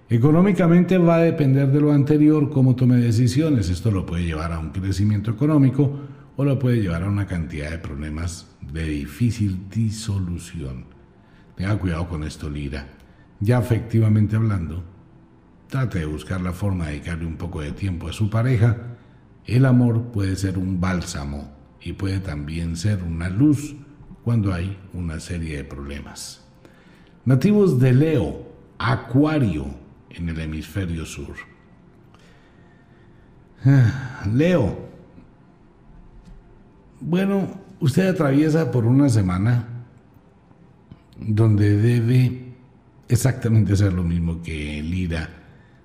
Económicamente va a depender de lo anterior cómo tome decisiones. Esto lo puede llevar a un crecimiento económico o lo puede llevar a una cantidad de problemas de difícil disolución. Tenga cuidado con esto, Lira. Ya efectivamente hablando, trate de buscar la forma de dedicarle un poco de tiempo a su pareja. El amor puede ser un bálsamo y puede también ser una luz cuando hay una serie de problemas. Nativos de Leo, Acuario, en el hemisferio sur. Leo, bueno, usted atraviesa por una semana donde debe exactamente hacer lo mismo que Lira,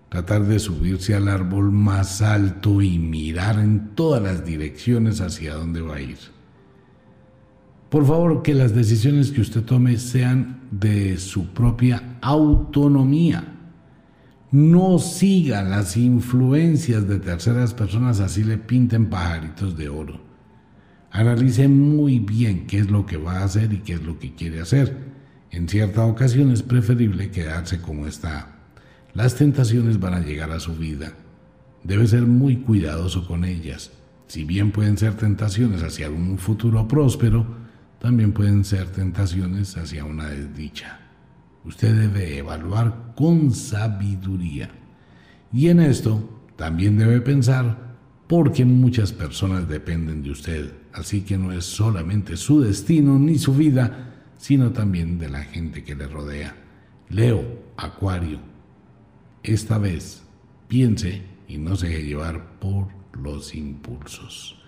tratar de subirse al árbol más alto y mirar en todas las direcciones hacia dónde va a ir. Por favor, que las decisiones que usted tome sean de su propia autonomía. No siga las influencias de terceras personas así le pinten pajaritos de oro. Analice muy bien qué es lo que va a hacer y qué es lo que quiere hacer. En cierta ocasión es preferible quedarse como está. Las tentaciones van a llegar a su vida. Debe ser muy cuidadoso con ellas. Si bien pueden ser tentaciones hacia un futuro próspero, también pueden ser tentaciones hacia una desdicha. Usted debe evaluar con sabiduría. Y en esto también debe pensar porque muchas personas dependen de usted, así que no es solamente su destino ni su vida, sino también de la gente que le rodea. Leo, Acuario, esta vez piense y no se deje llevar por los impulsos.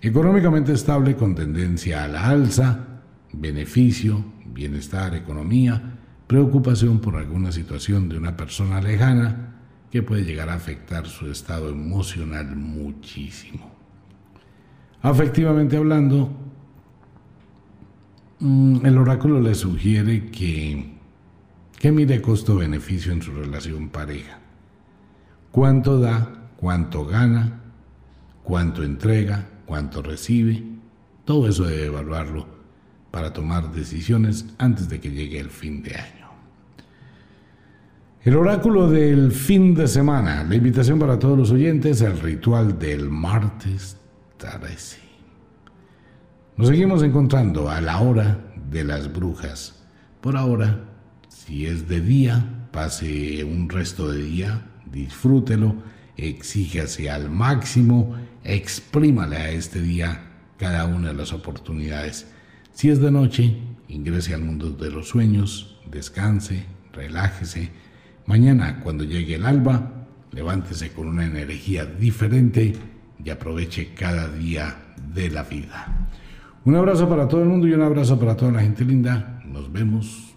Económicamente estable con tendencia a la alza, beneficio, bienestar, economía, preocupación por alguna situación de una persona lejana que puede llegar a afectar su estado emocional muchísimo. Afectivamente hablando, el oráculo le sugiere que, que mire costo-beneficio en su relación pareja. ¿Cuánto da? ¿Cuánto gana? ¿Cuánto entrega? cuánto recibe, todo eso debe evaluarlo para tomar decisiones antes de que llegue el fin de año. El oráculo del fin de semana, la invitación para todos los oyentes, el ritual del martes 13. Nos seguimos encontrando a la hora de las brujas. Por ahora, si es de día, pase un resto de día, disfrútelo, exíjase al máximo exprímale a este día cada una de las oportunidades. Si es de noche, ingrese al mundo de los sueños, descanse, relájese. Mañana, cuando llegue el alba, levántese con una energía diferente y aproveche cada día de la vida. Un abrazo para todo el mundo y un abrazo para toda la gente linda. Nos vemos